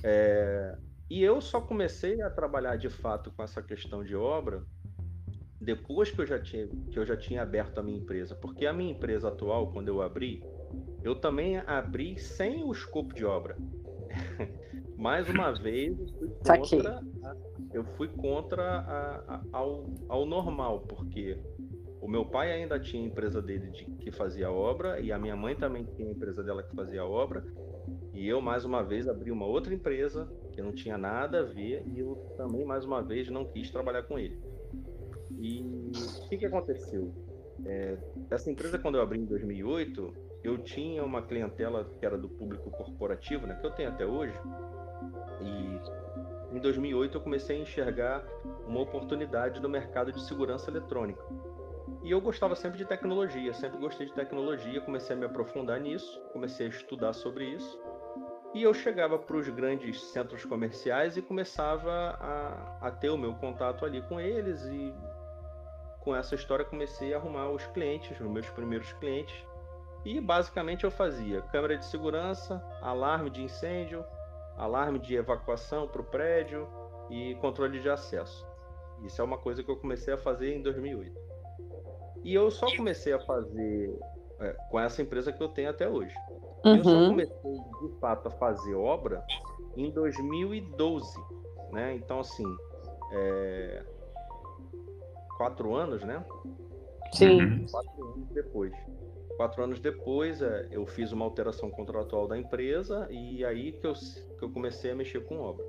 É, e eu só comecei a trabalhar de fato com essa questão de obra depois que eu já tinha que eu já tinha aberto a minha empresa, porque a minha empresa atual, quando eu abri, eu também abri sem o escopo de obra. [laughs] Mais uma vez, eu fui contra, eu fui contra a, a, ao, ao normal, porque o meu pai ainda tinha a empresa dele de, que fazia obra e a minha mãe também tinha a empresa dela que fazia obra. E eu, mais uma vez, abri uma outra empresa que não tinha nada a ver e eu também, mais uma vez, não quis trabalhar com ele. E o que, que aconteceu? É, essa empresa, quando eu abri em 2008, eu tinha uma clientela que era do público corporativo, né, que eu tenho até hoje. E em 2008 eu comecei a enxergar uma oportunidade no mercado de segurança eletrônica. E eu gostava sempre de tecnologia, sempre gostei de tecnologia, comecei a me aprofundar nisso, comecei a estudar sobre isso. E eu chegava para os grandes centros comerciais e começava a, a, ter o meu contato ali com eles. E com essa história comecei a arrumar os clientes, os meus primeiros clientes. E basicamente eu fazia câmera de segurança, alarme de incêndio, alarme de evacuação para o prédio e controle de acesso. Isso é uma coisa que eu comecei a fazer em 2008. E eu só comecei a fazer é, com essa empresa que eu tenho até hoje. Uhum. Eu só uhum. comecei, de fato, a fazer obra em 2012, né? Então, assim, é... quatro anos, né? Sim. Uhum. Quatro anos depois. Quatro anos depois, é, eu fiz uma alteração contratual da empresa e aí que eu, que eu comecei a mexer com obra.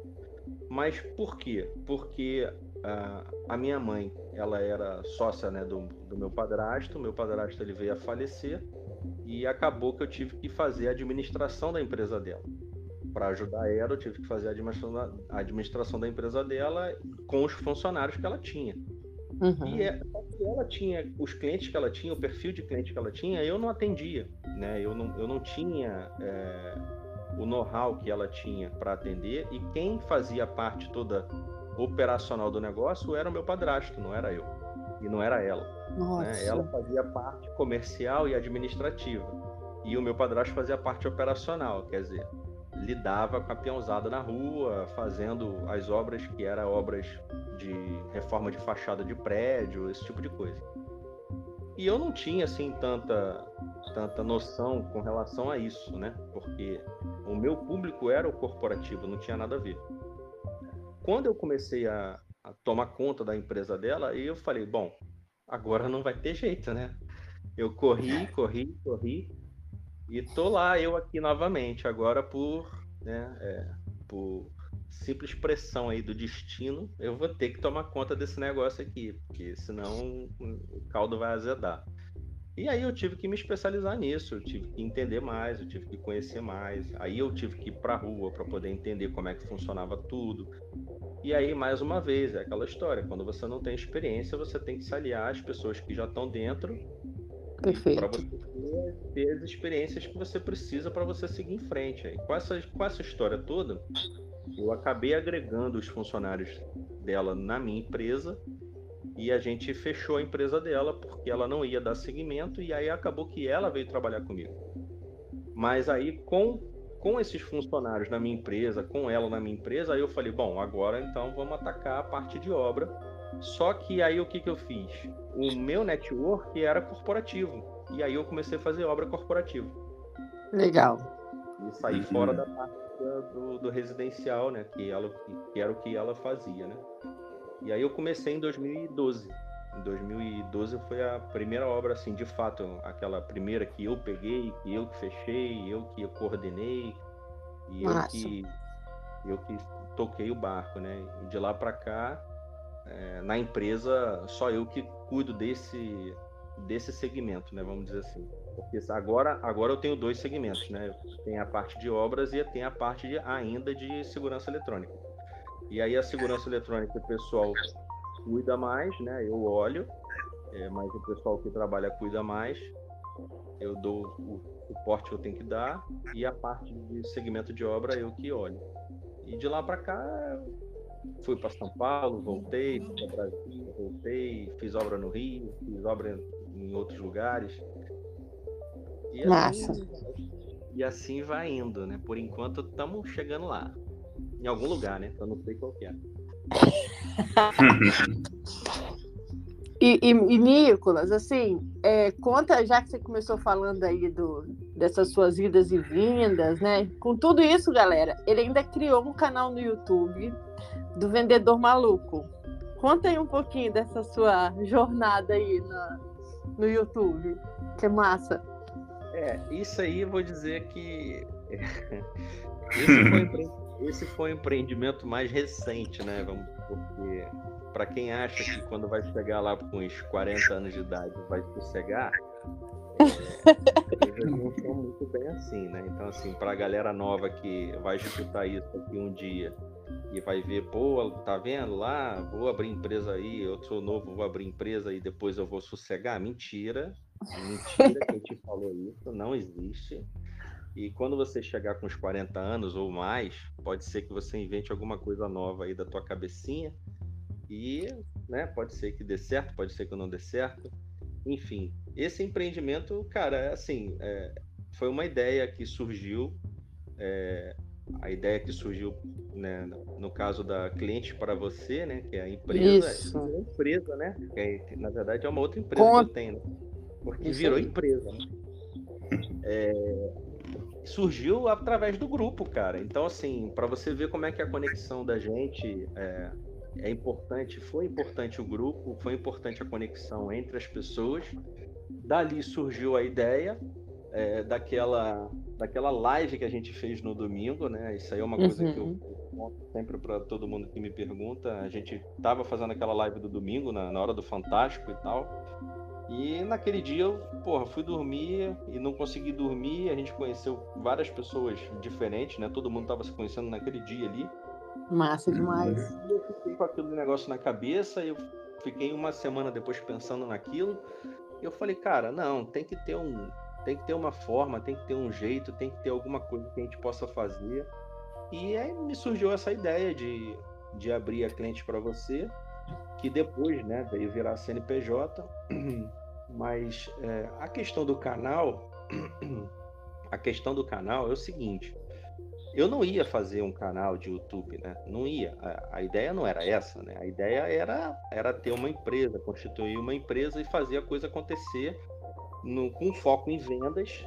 Mas por quê? Porque uh, a minha mãe, ela era sócia né, do, do meu padrasto, meu padrasto ele veio a falecer e acabou que eu tive que fazer a administração da empresa dela. Para ajudar ela, eu tive que fazer a administração, da, a administração da empresa dela com os funcionários que ela tinha. Uhum. E é, ela tinha os clientes que ela tinha, o perfil de cliente que ela tinha, eu não atendia, né? Eu não, eu não tinha é, o know-how que ela tinha para atender e quem fazia parte toda operacional do negócio era o meu padrasto, não era eu e não era ela. Né? Ela fazia parte comercial e administrativa e o meu padrasto fazia parte operacional, quer dizer, lidava com a peãozada na rua, fazendo as obras que eram obras de reforma de fachada de prédio, esse tipo de coisa. E eu não tinha assim tanta tanta noção com relação a isso, né? Porque o meu público era o corporativo, não tinha nada a ver. Quando eu comecei a, a tomar conta da empresa dela, eu falei, bom, agora não vai ter jeito, né? Eu corri, corri, corri e tô lá eu aqui novamente, agora por, né, é, por simples pressão aí do destino, eu vou ter que tomar conta desse negócio aqui, porque senão o caldo vai azedar. E aí eu tive que me especializar nisso, eu tive que entender mais, eu tive que conhecer mais. Aí eu tive que ir para rua para poder entender como é que funcionava tudo. E aí, mais uma vez, é aquela história, quando você não tem experiência, você tem que se aliar às pessoas que já estão dentro para você ter, as experiências que você precisa para você seguir em frente. Aí, com, essa, com essa história toda, eu acabei agregando os funcionários dela na minha empresa e a gente fechou a empresa dela porque ela não ia dar seguimento e aí acabou que ela veio trabalhar comigo. Mas aí com com esses funcionários na minha empresa, com ela na minha empresa, aí eu falei, bom, agora então vamos atacar a parte de obra. Só que aí o que, que eu fiz? O meu network era corporativo. E aí eu comecei a fazer obra corporativa. Legal. E saí uhum. fora da parte do, do, residencial, né? Que, ela, que era o que ela fazia, né? E aí eu comecei em 2012. Em 2012 foi a primeira obra, assim, de fato, aquela primeira que eu peguei, que eu que fechei, eu que coordenei, e eu que, eu que toquei o barco, né? De lá para cá, é, na empresa, só eu que cuido desse, desse segmento, né? Vamos dizer assim. Porque agora, agora eu tenho dois segmentos, né? Tem a parte de obras e tem a parte de, ainda de segurança eletrônica. E aí a segurança eletrônica o pessoal cuida mais, né? Eu olho, é, mas o pessoal que trabalha cuida mais. Eu dou o suporte que eu tenho que dar e a parte de segmento de obra eu que olho. E de lá para cá fui para São Paulo, voltei, fui para Brasil, voltei, fiz obra no Rio, fiz obra em outros lugares. E assim, e assim vai indo, né? Por enquanto estamos chegando lá. Em algum lugar, né? Eu não sei qual que é. [laughs] e, e, e, Nicolas, assim, é, conta, já que você começou falando aí do, dessas suas idas e vindas, né? Com tudo isso, galera, ele ainda criou um canal no YouTube do Vendedor Maluco. Conta aí um pouquinho dessa sua jornada aí no, YouTube. Que massa. É, isso aí vou dizer que. Esse foi, esse foi o empreendimento mais recente, né? Vamos, porque para quem acha que quando vai chegar lá com uns 40 anos de idade vai sossegar, é, não são muito bem assim, né? Então, assim, para a galera nova que vai escutar isso aqui um dia e vai ver, pô, tá vendo lá? Vou abrir empresa aí, eu sou novo, vou abrir empresa e depois eu vou sossegar. Mentira. Mentira quem te falou isso, não existe. E quando você chegar com os 40 anos ou mais, pode ser que você invente alguma coisa nova aí da tua cabecinha. E, né, pode ser que dê certo, pode ser que não dê certo. Enfim, esse empreendimento, cara, é assim, é, foi uma ideia que surgiu é, a ideia que surgiu né, no caso da cliente para você, né, que é a empresa, Isso. é empresa, né, que é, na verdade é uma outra empresa que eu tenho, né, porque Isso virou aí. empresa, né? É, surgiu através do grupo, cara. Então, assim, para você ver como é que a conexão da gente é, é importante, foi importante o grupo, foi importante a conexão entre as pessoas. Dali surgiu a ideia é, daquela, daquela live que a gente fez no domingo, né? Isso aí é uma coisa que eu Uhum. conto sempre para todo mundo que me pergunta. A gente tava fazendo aquela live do domingo, na, na hora do Fantástico e tal. E naquele dia eu, porra, fui dormir e não consegui dormir. A gente conheceu várias pessoas diferentes, né? Todo mundo tava se conhecendo naquele dia ali. Massa demais. E eu fiquei com aquele negócio na cabeça, eu fiquei uma semana depois pensando naquilo. E eu falei, cara, não, tem que ter um, tem que ter uma forma, tem que ter um jeito, tem que ter alguma coisa que a gente possa fazer. E aí me surgiu essa ideia de, de abrir a cliente para você, que depois, né, veio virar CNPJ. [clears throat] Mas é, a questão do canal, [clears throat] a questão do canal é o seguinte: eu não ia fazer um canal de YouTube, né? Não ia. A, a ideia não era essa, né? A ideia era, era ter uma empresa, constituir uma empresa e fazer a coisa acontecer no- com foco em vendas,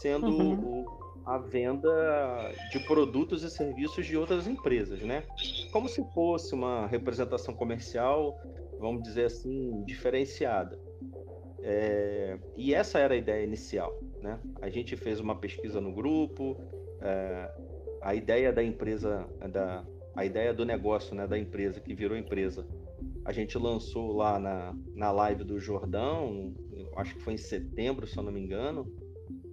sendo Uhum. o- a venda de produtos e serviços de outras empresas, né? Como se fosse uma representação comercial, vamos dizer assim, diferenciada. É, e essa era a ideia inicial, né? A gente fez uma pesquisa no grupo, é, a ideia da empresa, da, a ideia do negócio, né, da empresa que virou empresa, a gente lançou lá na, na live do Jordão, acho que foi em setembro, se eu não me engano.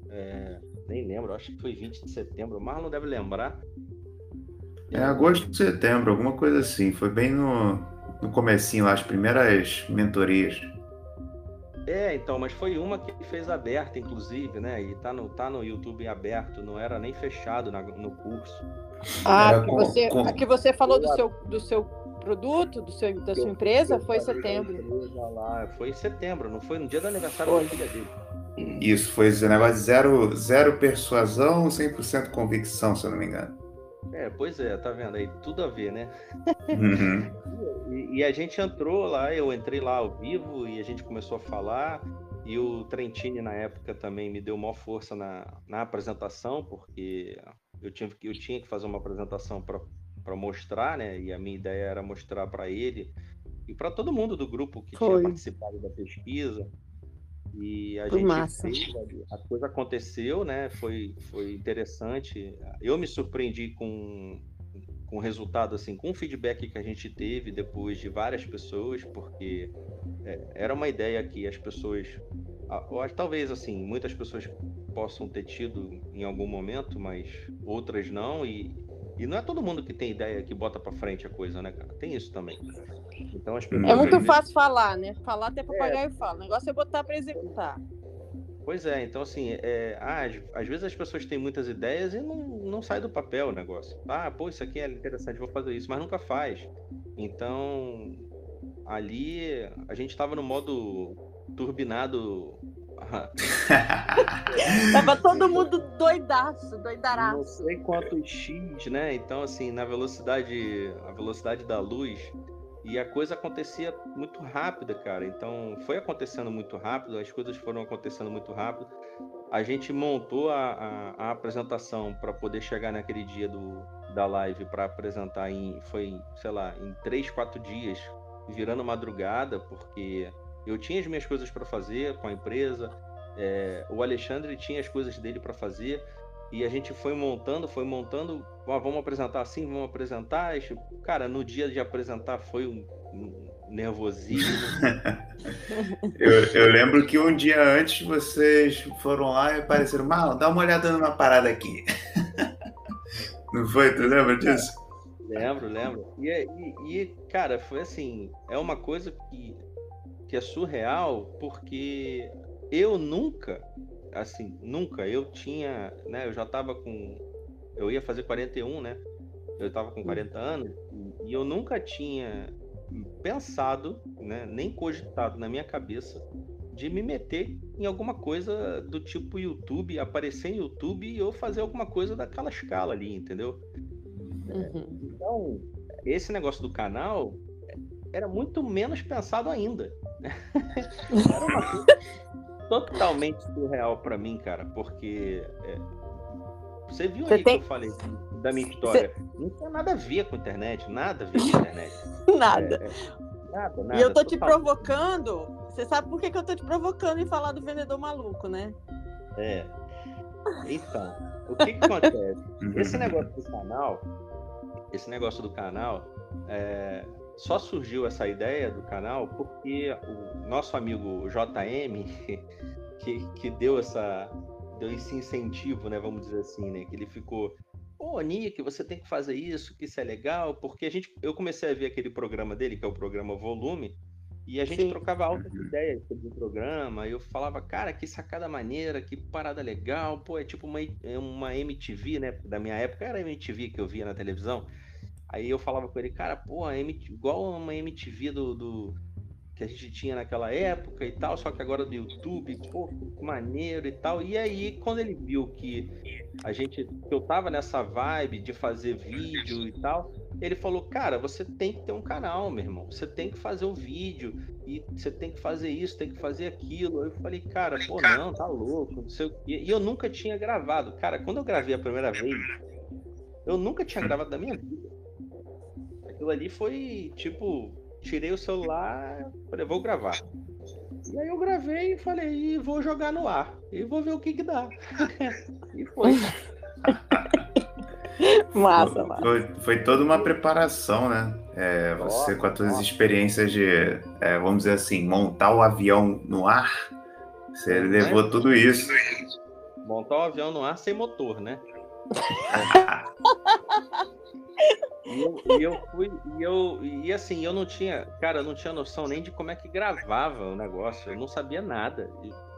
É, nem lembro, acho que foi 20 de setembro, o Marlon deve lembrar. É agosto, setembro, alguma coisa assim. Foi bem no, no comecinho lá, as primeiras mentorias. É, então, mas foi uma que fez aberta, inclusive, né? E tá no, tá no YouTube aberto, não era nem fechado na- no curso. Ah, Era que com- você, com- que você falou do seu, do seu produto, do seu, da sua empresa, foi em setembro. lá, foi em setembro, não foi no dia do aniversário Foi. da filha dele. Isso, foi esse negócio de zero, zero persuasão, 100% convicção, se eu não me engano. É, pois é, tá vendo aí? Tudo a ver, né? Uhum. [laughs] E, e a gente entrou lá, eu entrei lá ao vivo e a gente começou a falar. E o Trentini, na época, também me deu maior força na, na apresentação, porque eu tinha, que- eu tinha que fazer uma apresentação para mostrar, né? E a minha ideia era mostrar para ele e para todo mundo do grupo que Foi. tinha participado da pesquisa. E a Foi gente massa. fez, a coisa aconteceu, né? Foi, foi interessante. Eu me surpreendi com, com o resultado, assim, com o feedback que a gente teve depois de várias pessoas, porque é, era uma ideia que as pessoas, talvez, assim, muitas pessoas possam ter tido em algum momento, mas outras não, e, e não é todo mundo que tem ideia que bota pra frente a coisa, né, cara? Tem isso também. Então as pessoas... É muito fácil falar, né? Falar até papagaio fala. O negócio é botar para executar. Pois é, então assim, é, ah, às, às vezes as pessoas têm muitas ideias e não, não sai do papel o negócio. Ah, pô, isso aqui é interessante, vou fazer isso, mas nunca faz. Então, ali a gente estava no modo turbinado. [laughs] Tava todo mundo doidaço, não doidaraço. sei quantos X, né? Então, assim, na velocidade, a velocidade da luz, e a coisa acontecia muito rápida, cara. Então, foi acontecendo muito rápido, as coisas foram acontecendo muito rápido. A gente montou a, a- a apresentação para poder chegar naquele dia do, da live para apresentar em, foi, sei lá, em três, quatro dias, virando madrugada, porque eu tinha as minhas coisas para fazer com a empresa, é, o Alexandre tinha as coisas dele para fazer, e a gente foi montando, foi montando, "Ah, vamos apresentar assim, vamos apresentar. E, tipo, Cara, no dia de apresentar foi um, um nervosismo. [laughs] Eu, eu lembro que um dia antes vocês foram lá e apareceram, Marlon, dá uma olhada numa parada aqui. [laughs] Não foi? Tu lembra disso? Lembro, lembro. E, e, e, cara, foi assim, é uma coisa que, que é surreal, porque eu nunca, assim, nunca, eu tinha, né, eu já tava com, eu ia fazer 41, né, eu tava com 40 anos, e eu nunca tinha pensado, né, nem cogitado na minha cabeça de me meter em alguma coisa do tipo YouTube, aparecer em YouTube e eu fazer alguma coisa daquela escala ali, entendeu? Uhum. Então, esse negócio do canal era muito menos pensado ainda. Era uma coisa totalmente surreal para mim, cara, porque é, você viu você aí tem... que eu falei da minha história. Você... Não tem nada a ver com a internet, nada a ver com a internet. [laughs] nada. É, é, nada, nada. E eu tô te provocando. Você sabe por que, que eu tô te provocando em falar do vendedor maluco, né? É. Então, o que, que acontece? [laughs] Esse negócio do canal, esse negócio do canal, é, só surgiu essa ideia do canal porque o nosso amigo JM, [laughs] que, que deu essa deu esse incentivo, né, vamos dizer assim, né, que ele ficou, ô Nick, você tem que fazer isso, que isso é legal, porque a gente, eu comecei a ver aquele programa dele, que é o programa Volume, e a gente Sim. trocava altas ideias sobre o programa, eu falava, cara, que sacada maneira, que parada legal, pô, é tipo uma, é uma MTV, né? Da minha época era MTV que eu via na televisão. Aí eu falava com ele, cara, pô, igual uma MTV do, do, que a gente tinha naquela época e tal, só que agora do YouTube, pô, que maneiro e tal. E aí, quando ele viu que a gente, que eu tava nessa vibe de fazer vídeo e tal, ele falou, cara, você tem que ter um canal, meu irmão. Você tem que fazer o um vídeo e você tem que fazer isso, tem que fazer aquilo. Eu falei, cara, pô, não, tá louco, não sei o quê. E eu nunca tinha gravado. Cara, quando eu gravei a primeira vez, eu nunca tinha gravado da minha vida. Aquilo ali foi, tipo, tirei o celular, falei, vou gravar. E aí eu gravei e falei, e vou jogar no ar. E vou ver o que que dá. [laughs] e foi. [laughs] massa, massa. Foi, foi, toda uma preparação, né? É, você com as suas experiências de, é, vamos dizer assim, montar o avião no ar, você levou tudo isso. Montar o avião no ar sem motor, né? [laughs] E eu, e eu fui, e eu, e assim, eu não tinha, cara, eu não tinha noção nem de como é que gravava o negócio, eu não sabia nada,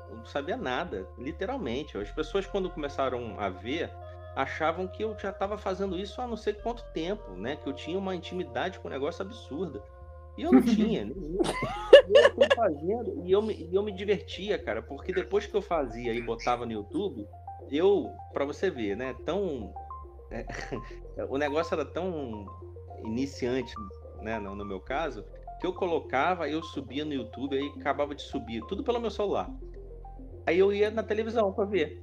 eu não sabia nada, literalmente. As pessoas, quando começaram a ver, achavam que eu já estava fazendo isso há não sei quanto tempo, né? Que eu tinha uma intimidade com o negócio absurda. E eu não tinha, [laughs] eu fui fazendo e eu, me, e eu me divertia, cara, porque depois que eu fazia e botava no YouTube, eu, para você ver, né, tão é, [laughs] o negócio era tão iniciante, né, no, no, meu caso, que eu colocava, eu subia no YouTube, aí acabava de subir, tudo pelo meu celular. Aí eu ia na televisão para ver.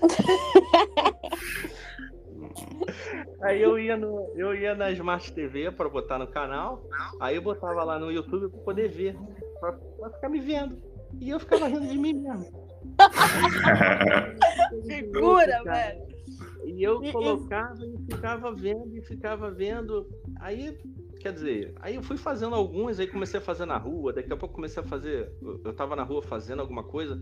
[laughs] aí eu ia no, eu ia na Smart TV para botar no canal, aí eu botava lá no YouTube para poder ver, para ficar me vendo. E eu ficava rindo de mim mesmo. [laughs] Figura, velho. E eu colocava e ficava vendo e ficava vendo. Aí, quer dizer, aí eu fui fazendo alguns, aí comecei a fazer na rua, daqui a pouco comecei a fazer. Eu tava na rua fazendo alguma coisa,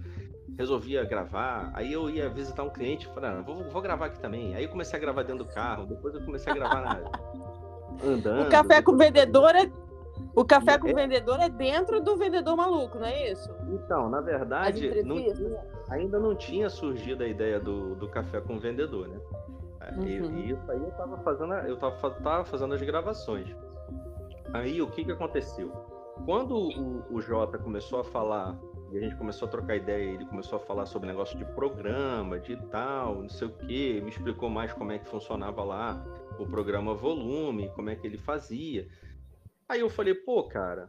resolvia gravar, aí eu ia visitar um cliente, falei, ah, vou, vou gravar aqui também. Aí eu comecei a gravar dentro do carro, depois eu comecei a gravar na... [laughs] andando. O café com o vendedor é o café com o é. vendedor é dentro do vendedor maluco, não é isso? Então, na verdade, não ainda não tinha surgido a ideia do, do café com o vendedor, né? É, uhum. E, isso aí eu tava fazendo, eu tava, tava fazendo as gravações. Aí o que que aconteceu? Quando o, o Jota começou a falar, e a gente começou a trocar ideia, ele começou a falar sobre negócio de programa, de tal, não sei o que, me explicou mais como é que funcionava lá o programa volume, como é que ele fazia. Aí eu falei, pô, cara,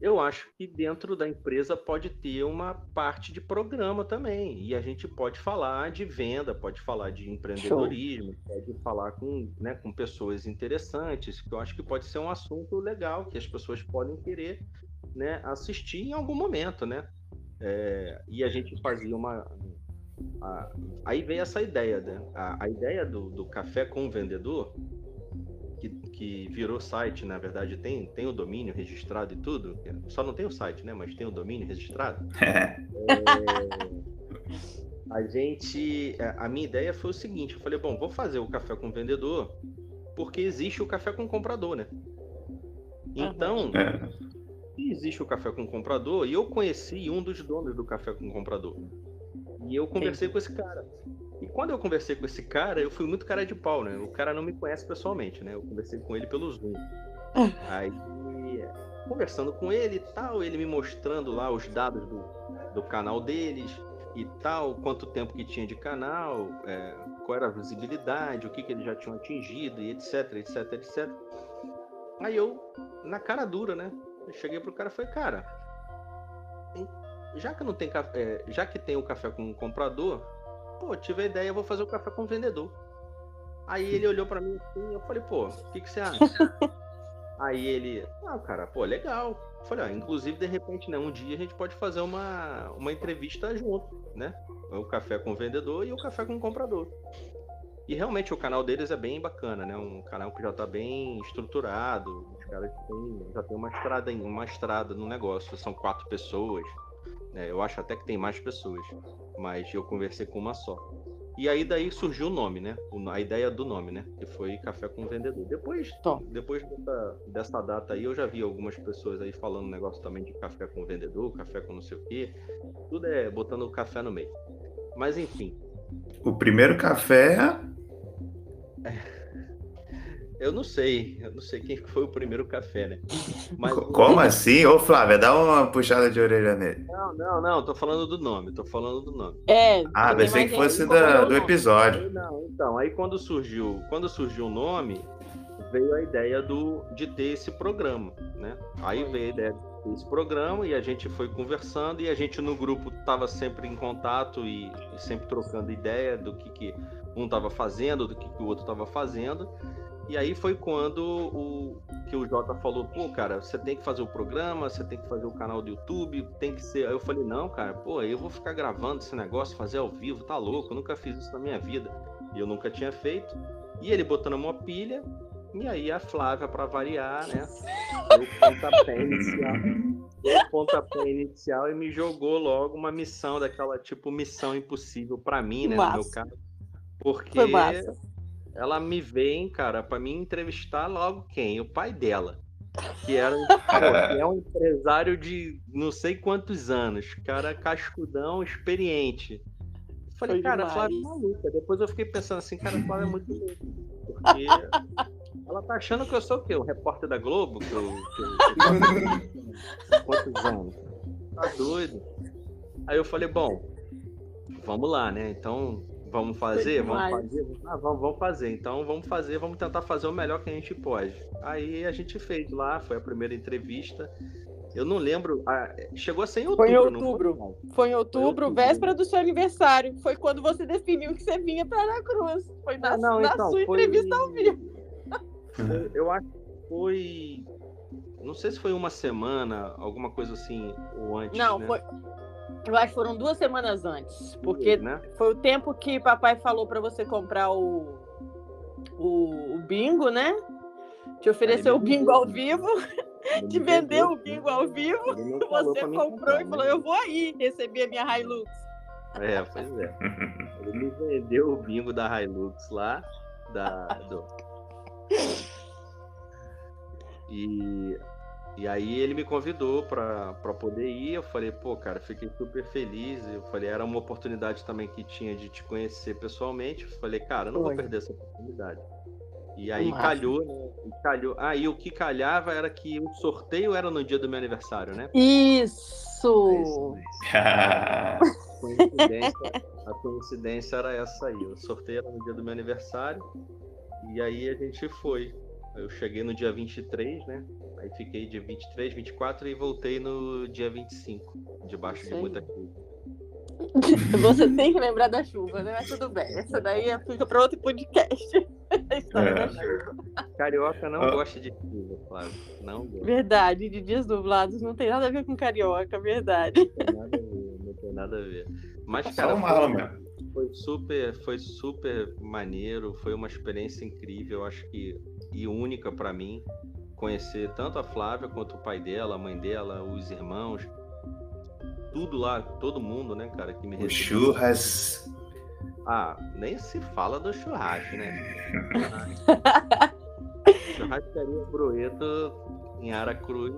eu acho que dentro da empresa pode ter uma parte de programa também. E a gente pode falar de venda, pode falar de empreendedorismo, Show. pode falar com, né, com pessoas interessantes, que eu acho que pode ser um assunto legal, que as pessoas podem querer né, assistir em algum momento, né? É, e a gente fazia uma. A, aí veio essa ideia, né? A, a ideia do, do café com o vendedor que, virou site, na verdade, tem, tem o domínio registrado e tudo. Só não tem o site, né? Mas tem o domínio registrado. [laughs] é, a gente. É, a minha ideia foi o seguinte: eu falei, bom, vou fazer o café com o vendedor porque existe o café com comprador, né? Então, é. existe o café com comprador e eu conheci um dos donos do café com comprador. E eu conversei Sim. com esse cara. E quando eu conversei com esse cara, eu fui muito cara de pau, né? O cara não me conhece pessoalmente, né? Eu conversei com ele pelo Zoom. [laughs] Aí, conversando com ele e tal, ele me mostrando lá os dados do, do canal deles e tal, quanto tempo que tinha de canal, é, qual era a visibilidade, o que, que eles já tinham atingido e etc, etc, etc. Aí eu, na cara dura, né? Eu cheguei pro cara e falei, cara, já que não tem café, já que tem o café com o comprador, pô, tive a ideia, eu vou fazer o café com o vendedor. Aí ele olhou para mim assim, eu falei, pô, o que, que você acha? [laughs] Aí ele, ah, cara, pô, legal. Eu falei, ó, inclusive, de repente, né, um dia a gente pode fazer uma, uma entrevista junto, né? O café com o vendedor e o café com o comprador. E realmente o canal deles é bem bacana, né? Um canal que já tá bem estruturado. Os caras têm, já tem uma estrada, uma estrada no negócio. São quatro pessoas. Né? Eu acho até que tem mais pessoas. Mas eu conversei com uma só. E aí daí surgiu o nome, né? A ideia do nome, né? Que foi Café com Vendedor. Depois, depois dessa, dessa data aí, eu já vi algumas pessoas aí falando negócio também de café com vendedor, café com não sei o quê. Tudo é botando o café no meio. Mas enfim. O primeiro café [laughs] eu não sei, eu não sei quem foi o primeiro café, né? Mas... Como assim? Ô, Flávia, dá uma puxada de orelha nele. Não, não, não, tô falando do nome, tô falando do nome. É. Ah, pensei que fosse da, do episódio. Não, então, aí quando surgiu, quando surgiu o nome, veio a ideia do, de ter esse programa, né? Aí veio a ideia esse programa e a gente foi conversando e a gente no grupo estava sempre em contato e, e, sempre trocando ideia do que, que um estava fazendo, do que, que o outro estava fazendo. E aí foi quando o que o Jota falou, pô, cara, você tem que fazer o programa, você tem que fazer o canal do YouTube, tem que ser. Aí eu falei, não, cara, pô, eu vou ficar gravando esse negócio, fazer ao vivo, tá louco, eu nunca fiz isso na minha vida. E eu nunca tinha feito. E ele botando uma pilha, e aí a Flávia, para variar, né? O pontapé inicial. O pontapé inicial e me jogou logo uma missão daquela, tipo, missão impossível para mim, né? Massa. No meu caso. Porque ela me vem, cara, para mim entrevistar logo quem? O pai dela. Que, era, [laughs] que é um empresário de não sei quantos anos, cara cascudão, experiente. Falei, Foi cara, demais. Flávia é maluca. Depois eu fiquei pensando assim, cara, Flávia é muito [laughs] louca. Porque ela tá achando que eu sou o quê? O repórter da Globo? Que eu, que eu... Quantos anos? Tá doido. Aí eu falei, bom, vamos lá, né? Então, Vamos fazer? Vamos fazer? Ah, vamos, vamos fazer. Então vamos fazer, vamos tentar fazer o melhor que a gente pode. Aí a gente fez lá, foi a primeira entrevista. Eu não lembro. Ah, chegou a ser em outubro. Foi em outubro. Foi? foi? em outubro, foi véspera do seu aniversário. Foi quando você definiu que você vinha para a Cruz. Foi na, ah, não, na então, sua foi... entrevista ao vivo. [laughs] Eu acho que foi. Não sei se foi uma semana, alguma coisa assim, ou antes. Não, né? foi, eu acho que foram duas semanas antes, porque né? foi o tempo que papai falou para você comprar o, o, o, bingo, né? Te ofereceu o bingo ao vivo, te vendeu o bingo ao vivo, você comprou e falou: né? Eu vou aí receber a minha Hilux. É, pois é. [laughs] Ele me vendeu o bingo da Hilux lá, da, do... [laughs] E e aí ele me convidou para poder ir. Eu falei, pô, cara, fiquei super feliz. Eu falei, era uma oportunidade também que tinha de te conhecer pessoalmente. Eu falei, cara, eu não vou perder essa oportunidade. E aí Nossa. calhou, né? calhou. Ah, e o que calhava era que o sorteio era no dia do meu aniversário, né? Isso! É a, [laughs] coincidência, a coincidência era essa aí. O sorteio era no dia do meu aniversário. E aí a gente foi. Eu cheguei no dia 23, né? Aí fiquei dia 23, 24 e voltei no dia 25, debaixo de muita chuva. [laughs] Você tem que lembrar da chuva, né? Mas tudo bem. Essa daí é, fica para outro podcast. [laughs] A história é. da chuva. Carioca não ah. gosta de chuva, Flávio. Não gosta. Verdade, de dias dublados não tem nada a ver com carioca, verdade. Não tem nada a ver, não tem nada a ver. Mas, cara, foi, foi super, foi super maneiro, foi uma experiência incrível, acho que e única para mim conhecer tanto a Flávia quanto o pai dela, a mãe dela, os irmãos, tudo lá, todo mundo, né, cara, que me recebeu. O churras. Ah, nem se fala do churrasco, né? [laughs] churrascaria Broeto em Aracruz.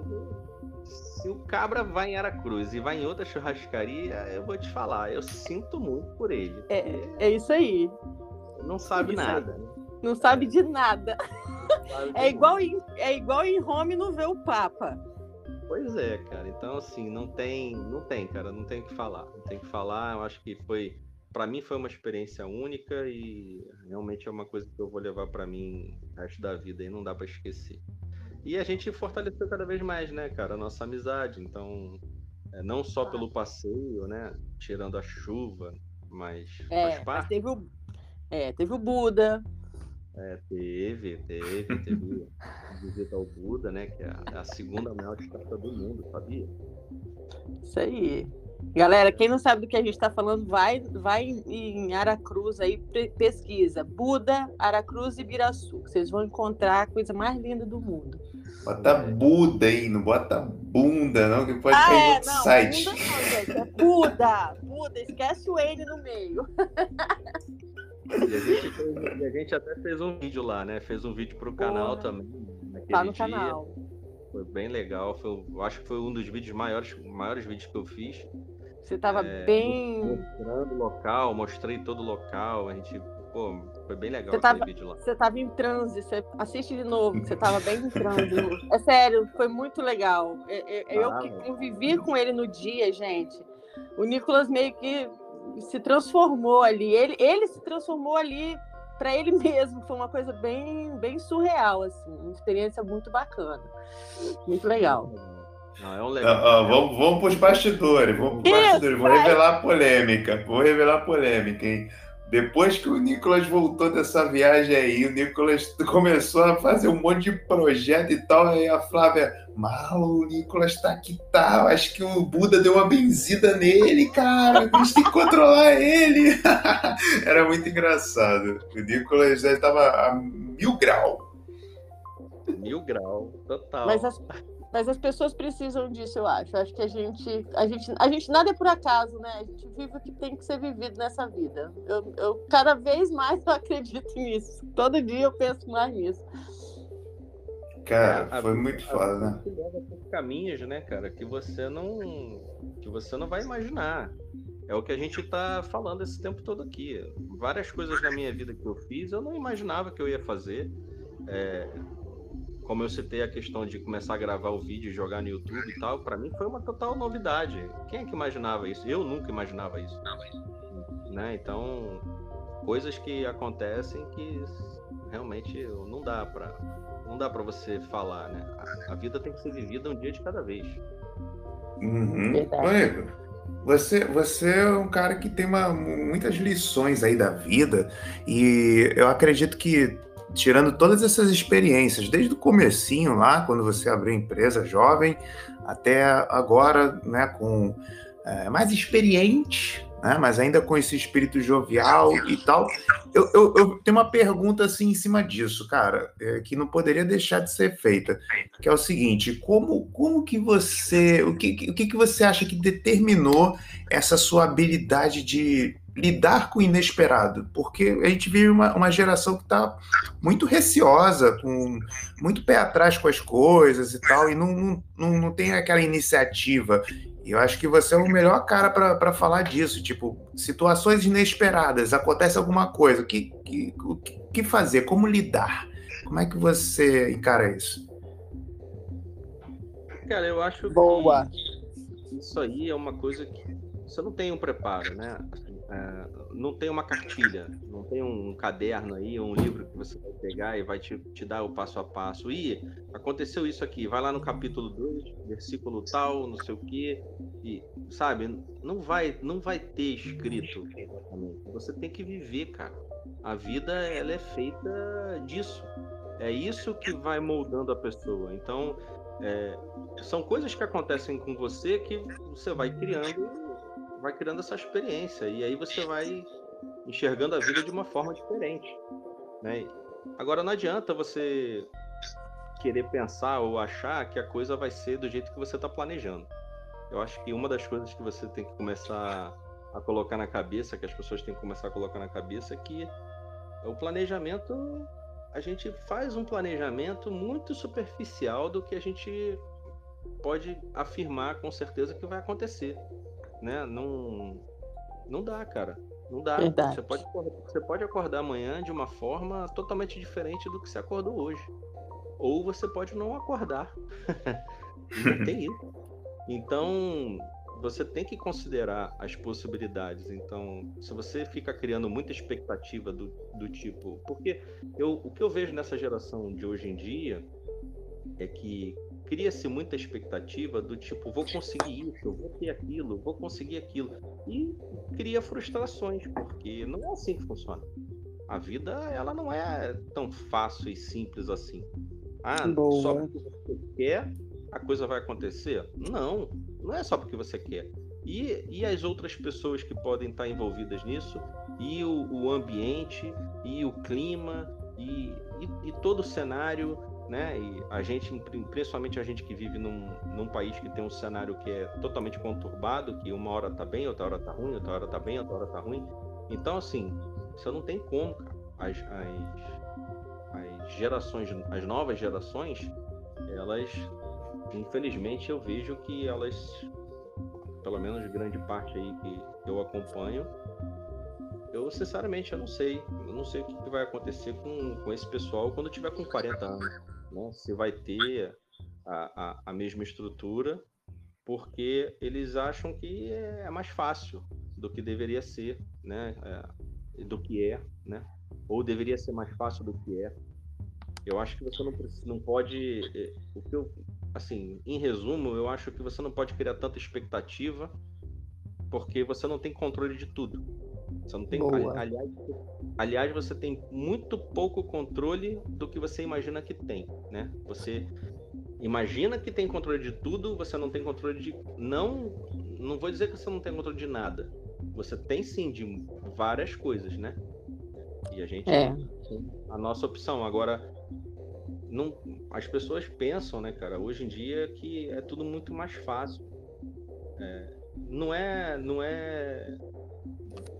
Se o cabra vai em Aracruz e vai em outra churrascaria, eu vou te falar, eu sinto muito por ele. É, é isso aí. Não sabe Isso aí. nada. né? Não sabe de nada. Sabe de É igual em, é igual em Rome não ver o Papa. Pois é, cara. Então, assim, não tem, não tem, cara, não tem o que falar. Não tem o que falar. Eu acho que foi, Pra mim, foi uma experiência única e realmente é uma coisa que eu vou levar pra mim o resto da vida e não dá pra esquecer. E a gente fortaleceu cada vez mais, né, cara, a nossa amizade. Então, é, não só pelo passeio, né, tirando a chuva, mas É, faz mas parte. teve o, é, teve o Buda. É, teve, teve, teve visita ao Buda, né, que é a, é a segunda maior estátua do mundo, sabia? Isso aí. Galera, quem não sabe do que a gente está falando, vai, vai em Aracruz aí, pe- pesquisa. Buda, Aracruz e Biraçu. que Vocês vão encontrar a coisa mais linda do mundo. Bota Buda aí, não bota bunda, não, que pode ah, cair é, outro não, site. Buda não, gente. É Buda. Buda, esquece o N no meio. [laughs] E a, gente fez- a gente até fez um vídeo lá, né? Fez um vídeo pro canal também. Naquele Tá no dia. canal. Foi bem legal. Foi, eu acho que foi um dos vídeos maiores, maiores vídeos que eu fiz. Você tava É, bem. Mostrando o local, mostrei todo o local. A gente, pô, foi bem legal Você tava- vídeo lá. Você tava em transe, você assiste de novo, você tava bem em transe. [laughs] É sério, foi muito legal. É- é- Eu, que Ah, convivi com ele no dia, gente. O Nicolas meio que se transformou ali. Ele, ele se transformou ali para ele [laughs] mesmo. Foi uma coisa bem, bem surreal, assim. Uma experiência muito bacana. Muito legal. Não, é um legal. ó, vamos, vamos para os bastidores, vamos pros Isso, bastidores. Vou revelar a polêmica, vou revelar a polêmica, hein? Depois que o Nicolas voltou dessa viagem aí, o Nicolas começou a fazer um monte de projeto e tal, aí a Flávia, Marlon, o Nicolas tá aqui, tá, acho que o Buda deu uma benzida nele, cara, a gente tem que controlar ele. [laughs] Era muito engraçado. O Nicolas já estava a mil grau. Mil grau, total. Mas as, mas as pessoas precisam disso, eu acho. Eu acho que a gente, a gente, a gente nada é por acaso, né? A gente vive o que tem que ser vivido nessa vida. Eu, eu cada vez mais eu acredito [laughs] nisso. Todo dia eu penso mais nisso. Cara, É, a foi vida- muito a foda, né? leva por caminhos, né, cara, que você não que você não vai imaginar. É o que a gente tá falando esse tempo todo aqui. Várias coisas na minha vida que eu fiz, eu não imaginava que eu ia fazer. É, como eu citei a questão de começar a gravar o vídeo e jogar no YouTube e tal, pra mim foi uma total novidade. Quem é que imaginava isso? Eu nunca imaginava isso. Né? Então, coisas que acontecem que realmente não dá pra não dá para você falar, né? A, a vida tem que ser vivida um dia de cada vez. Uhum. Igor, você, você é um cara que tem uma- muitas lições aí da vida e eu acredito que tirando todas essas experiências, desde o comecinho lá, quando você abriu empresa jovem, até agora, né, com é, mais experiente, né, mas ainda com esse espírito jovial e tal, eu, eu- eu tenho uma pergunta assim em cima disso, cara, é, que não poderia deixar de ser feita que é o seguinte: como, como que você. O que, o que que você acha que determinou essa sua habilidade de lidar com o inesperado? Porque a gente vive uma, uma geração que está muito receosa, com muito pé atrás com as coisas e tal, e não, não, não, não tem aquela iniciativa. E eu acho que você é o melhor cara para falar disso. Tipo, situações inesperadas, acontece alguma coisa, o que, que, o que fazer? Como lidar? Como é que você encara isso? Cara, eu acho Boa. que isso aí é uma coisa que você não tem um preparo, né? É, não tem uma cartilha, não tem um caderno aí, um livro que você vai pegar e vai te, te dar o passo a passo. E aconteceu isso aqui, vai lá no capítulo 2, versículo tal, não sei o quê, e sabe, não vai, não vai ter escrito. Você tem que viver, cara. A vida ela é feita disso. É isso que vai moldando a pessoa. Então, é, são coisas que acontecem com você que você vai criando, vai criando essa experiência e aí você vai enxergando a vida de uma forma diferente, né? Agora não adianta você querer pensar ou achar que a coisa vai ser do jeito que você está planejando. Eu acho que uma das coisas que você tem que começar a colocar na cabeça, que as pessoas têm que começar a colocar na cabeça, é que o planejamento a gente faz um planejamento muito superficial do que a gente pode afirmar com certeza que vai acontecer, né? Não, não dá, cara. Não dá. Você pode, você pode acordar amanhã de uma forma totalmente diferente do que você acordou hoje. Ou você pode não acordar. [laughs] não tem isso. Então, você tem que considerar as possibilidades. Então, se você fica criando muita expectativa do, do tipo. Porque eu, o que eu vejo nessa geração de hoje em dia é que cria-se muita expectativa do tipo, vou conseguir isso, vou ter aquilo, vou conseguir aquilo. E cria frustrações, porque não é assim que funciona. A vida, ela não é tão fácil e simples assim. Ah, Boa. só porque você quer, a coisa vai acontecer? Não, não é só porque você quer. E, e as outras pessoas que podem estar envolvidas nisso, e o, o ambiente, e o clima, e, e, e todo o cenário né? E a gente, principalmente a gente que vive num, num país que tem um cenário que é totalmente conturbado, que uma hora tá bem, outra hora tá ruim, outra hora tá bem, outra hora tá ruim. Então, assim, você não tem como, cara. As, as, as gerações, as novas gerações, elas, infelizmente, eu vejo que elas, pelo menos grande parte aí que eu acompanho, eu sinceramente eu não sei. Eu não sei o que vai acontecer com, com esse pessoal quando tiver com 40 anos né? se vai ter a, a, a mesma estrutura, porque eles acham que é mais fácil do que deveria ser, né? É, do que é, né? Ou deveria ser mais fácil do que é. Eu acho que você não, não pode. É, o que eu, assim, em resumo, eu acho que você não pode criar tanta expectativa, porque você não tem controle de tudo. Você não tem. Aliás, aliás, você tem muito pouco controle do que você imagina que tem, né? Você imagina que tem controle de tudo, você não tem controle de. Não. Não vou dizer que você não tem controle de nada. Você tem sim de várias coisas, né? E a gente. É. A nossa opção. Agora, não, as pessoas pensam, né, cara, hoje em dia que é tudo muito mais fácil. É, não é, não é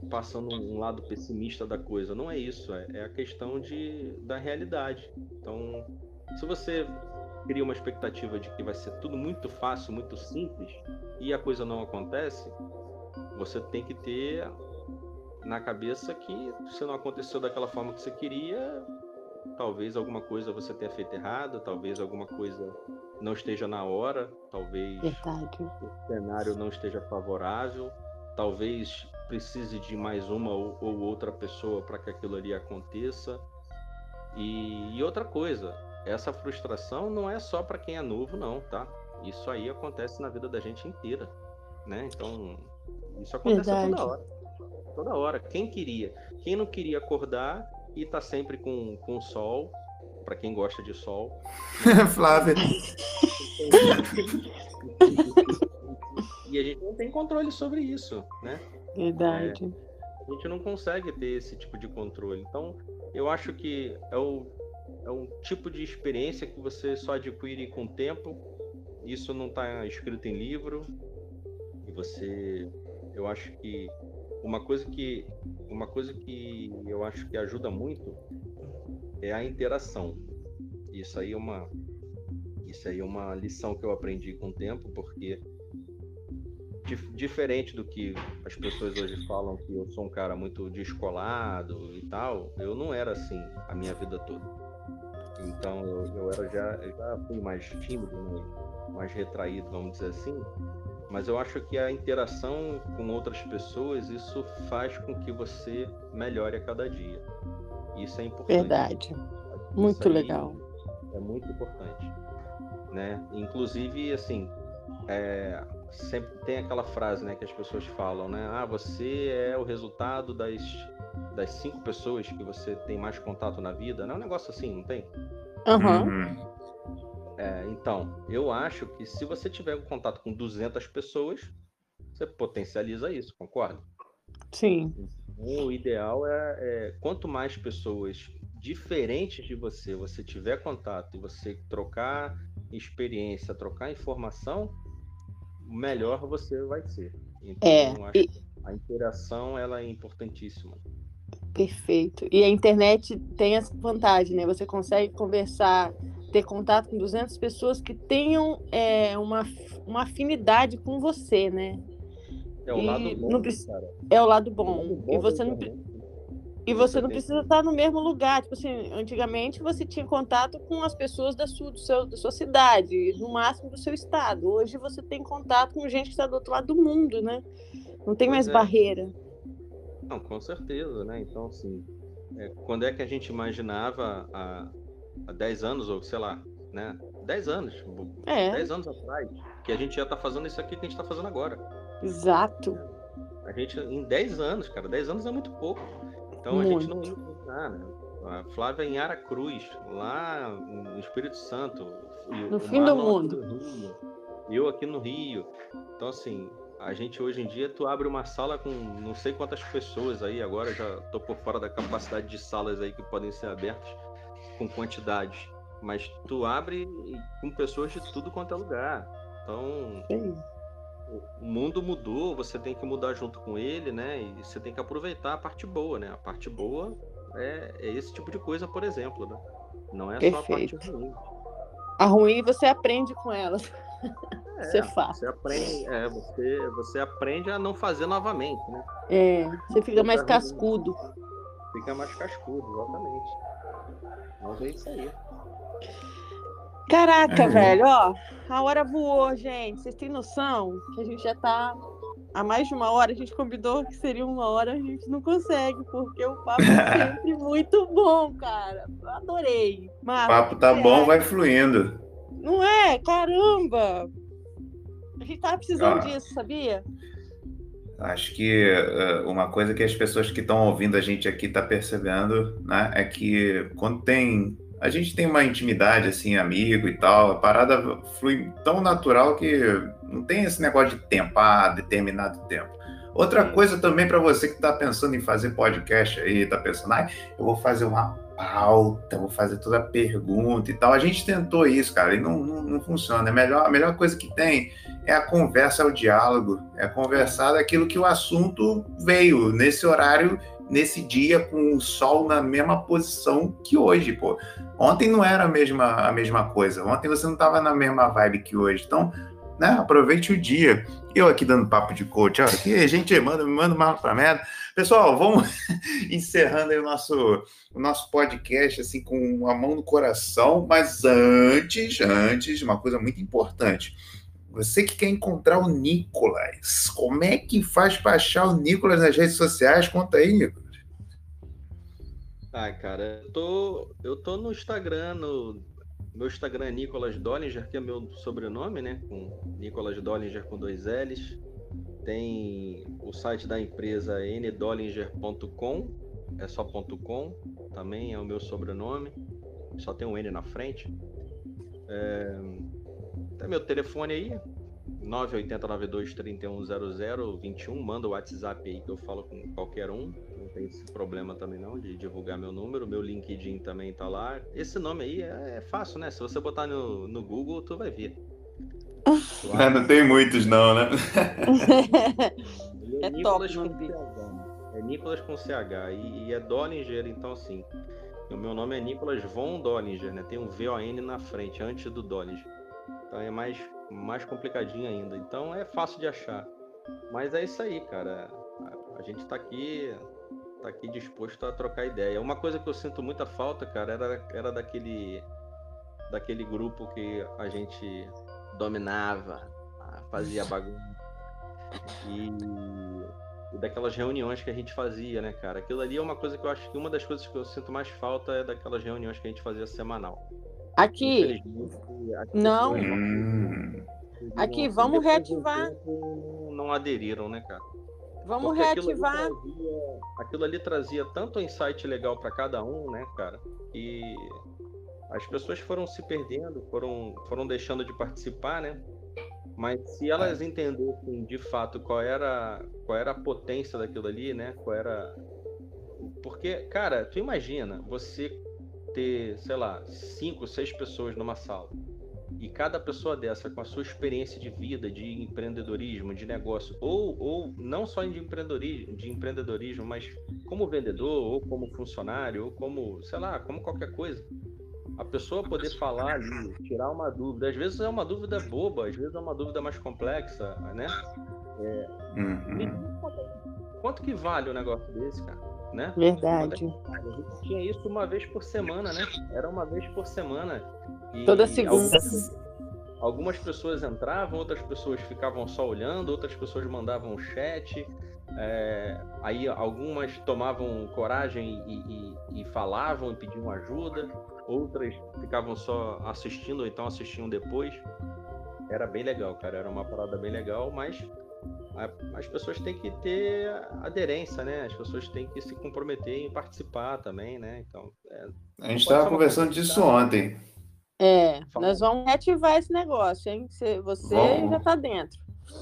passando um lado pessimista da coisa. Não é isso, é, é a questão de, da realidade. Então, se você cria uma expectativa de que vai ser tudo muito fácil, muito simples, e a coisa não acontece, você tem que ter na cabeça que se não aconteceu daquela forma que você queria, talvez alguma coisa você tenha feito errado, talvez alguma coisa não esteja na hora, talvez Verdade. o cenário não esteja favorável, talvez precise de mais uma ou, ou outra pessoa para que aquilo ali aconteça. E, e, outra coisa, essa frustração não é só para quem é novo, não, tá? Isso aí acontece na vida da gente inteira, né? Então, isso acontece Verdade. toda hora. Toda hora. Quem queria? Quem não queria acordar e tá sempre com, com sol, para quem gosta de sol. [laughs] Flávia. e a gente não tem controle sobre isso, né? Verdade. É, a gente não consegue ter esse tipo de controle. Então, eu acho que é, o, é um tipo de experiência que você só adquire com o tempo. Isso não está escrito em livro. E você, eu acho que uma coisa que uma coisa que eu acho que ajuda muito é a interação. Isso aí é uma isso aí é uma lição que eu aprendi com o tempo, porque diferente do que as pessoas hoje falam que eu sou um cara muito descolado e tal, eu não era assim a minha vida toda. Então eu, eu era já, eu já fui mais tímido, né? mais retraído, vamos dizer assim. Mas eu acho que a interação com outras pessoas, isso faz com que você melhore a cada dia. Isso é importante. Verdade. Muito legal. É muito importante. Né? Inclusive, assim, é, sempre tem aquela frase, né, que as pessoas falam, né? Ah, você é o resultado das, das cinco pessoas que você tem mais contato na vida. Não é um negócio assim, não tem? Uhum. É, então, eu acho que se você tiver um contato com 200 pessoas, você potencializa isso, concorda? Sim. Então, o ideal é, é quanto mais pessoas diferentes de você você tiver contato e você trocar experiência, trocar informação, melhor você vai ser. Então, é, e... a interação ela é importantíssima. Perfeito. E a internet tem essa vantagem, né? Você consegue conversar, ter contato com 200 pessoas que tenham é, uma, uma afinidade com você, né? É o lado bom, não, É o lado bom. O lado bom e você não, e você não precisa estar no mesmo lugar. Tipo assim, antigamente você tinha contato com as pessoas da sua, do seu, da sua cidade, no máximo do seu estado. Hoje você tem contato com gente que está do outro lado do mundo, né? Não tem mais é. barreira. Não, com certeza, né? Então, assim, é, quando é que a gente imaginava há, há 10 anos, ou sei lá, né? 10 anos, é. 10 anos atrás, que a gente ia estar tá fazendo isso aqui que a gente está fazendo agora. Exato. A gente, em 10 anos, cara, 10 anos é muito pouco. Então muito. a gente não ia imaginar, né? A Flávia em Aracruz, lá no Espírito Santo. No fim do mundo. eu aqui no Rio. Então, assim, a gente hoje em dia, tu abre uma sala com não sei quantas pessoas aí, agora já tô por fora da capacidade de salas aí que podem ser abertas com quantidade. Mas tu abre com pessoas de tudo quanto é lugar. Então, Sim. O mundo mudou, você tem que mudar junto com ele, né? E você tem que aproveitar a parte boa, né? A parte boa é, é esse tipo de coisa, por exemplo, né? Não é Perfeito. só a parte ruim. A ruim você aprende com elas. É, você faz. Você aprende, é, você, você aprende a não fazer novamente, né? É, você fica mais cascudo. Fica mais cascudo, exatamente. Mas é isso aí. Caraca, é. velho, ó, a hora voou, gente. Vocês têm noção que a gente já tá há mais de uma hora? A gente combinou que seria uma hora, a gente não consegue, porque o papo é [laughs] sempre muito bom, cara. Eu adorei. o papo tá bom, vai fluindo. Não é? Caramba! A gente tava precisando ah, disso, sabia? Acho que uh, uma coisa que as pessoas que estão ouvindo a gente aqui tá percebendo, né, é que quando tem a gente tem uma intimidade assim, amigo e tal, a parada flui tão natural que não tem esse negócio de tempo, ah, determinado tempo. Outra coisa também para você que está pensando em fazer podcast aí, está pensando, ah, eu vou fazer uma pauta, vou fazer toda a pergunta e tal. A gente tentou isso, cara, e não, não, não funciona. É melhor, a melhor coisa que tem é a conversa, é o diálogo, é conversar daquilo que o assunto veio nesse horário, nesse dia, com o sol na mesma posição que hoje, pô. Ontem não era a mesma, a mesma coisa. Ontem você não estava na mesma vibe que hoje. Então, né, aproveite o dia. Eu aqui dando papo de coach, ó, que gente manda, manda mal pra merda. Pessoal, vamos [laughs] encerrando o nosso, o nosso podcast assim com a mão no coração, mas antes, antes, uma coisa muito importante. Você que quer encontrar o Nicolas, como é que faz para achar o Nicolas nas redes sociais? Conta aí, Nicolas. Ah, cara, eu tô, eu tô no Instagram, no meu Instagram é Nicolas Dollinger, que é meu sobrenome, né? Com Nicolas Dollinger com dois L's. Tem o site da empresa ndollinger.com, é só .com, também é o meu sobrenome, só tem um N na frente. É, tem meu telefone aí, 98092310021, manda o WhatsApp aí que eu falo com qualquer um, tem esse problema também não de divulgar meu número, meu LinkedIn também tá lá. Esse nome aí é, é fácil, né? Se você botar no, no Google, tu vai ver. [laughs] É, não tem muitos, não, né? é, é Nicolas top, com CH. É Nicolas com CH e, e é Dollinger, então assim. O meu nome é Nicolas von Dollinger, né? Tem um V-O-N na frente, antes do Dollinger. Então é mais, mais complicadinho ainda. Então é fácil de achar. Mas é isso aí, cara. A, a gente tá aqui, tá aqui disposto a trocar ideia. Uma coisa que eu sinto muita falta, cara, era, era daquele, daquele grupo que a gente dominava, fazia bagunça. E, e, daquelas reuniões que a gente fazia, né, cara? Aquilo ali é uma coisa que eu acho que uma das coisas que eu sinto mais falta é daquelas reuniões que a gente fazia semanal. Aqui. Não. Hum. Aqui, vamos reativar. Não aderiram, né, cara? Vamos Porque reativar. Aquilo ali, trazia, aquilo ali trazia tanto insight legal para cada um, né, cara? E as pessoas foram se perdendo, foram, foram deixando de participar, né? Mas se elas entendessem de fato qual era, qual era a potência daquilo ali, né? Qual era. Porque, cara, tu imagina você ter, sei lá, cinco, seis pessoas numa sala. E cada pessoa dessa com a sua experiência de vida, de empreendedorismo, de negócio, ou, ou não só de empreendedorismo, de empreendedorismo, mas como vendedor, ou como funcionário, ou como, sei lá, como qualquer coisa. A pessoa poder falar ali, tirar uma dúvida, às vezes é uma dúvida boba, às vezes é uma dúvida mais complexa, né? É, uhum. quanto, que vale o um negócio desse, cara? né? Verdade. A gente tinha isso uma vez por semana, né? Era uma vez por semana. E Toda segunda. Algumas, algumas, pessoas entravam, outras pessoas ficavam só olhando, outras pessoas mandavam chat. É, aí algumas tomavam coragem e, e, e, falavam e pediam ajuda, outras ficavam só assistindo ou então assistiam depois. Era bem legal, cara. Era uma parada bem legal, mas as pessoas têm que ter aderência, né? As pessoas têm que se comprometer em participar também, né? Então, é, a gente estava conversando disso ontem. É, nós vamos ativar esse negócio, hein? Você, você vamos, já está dentro.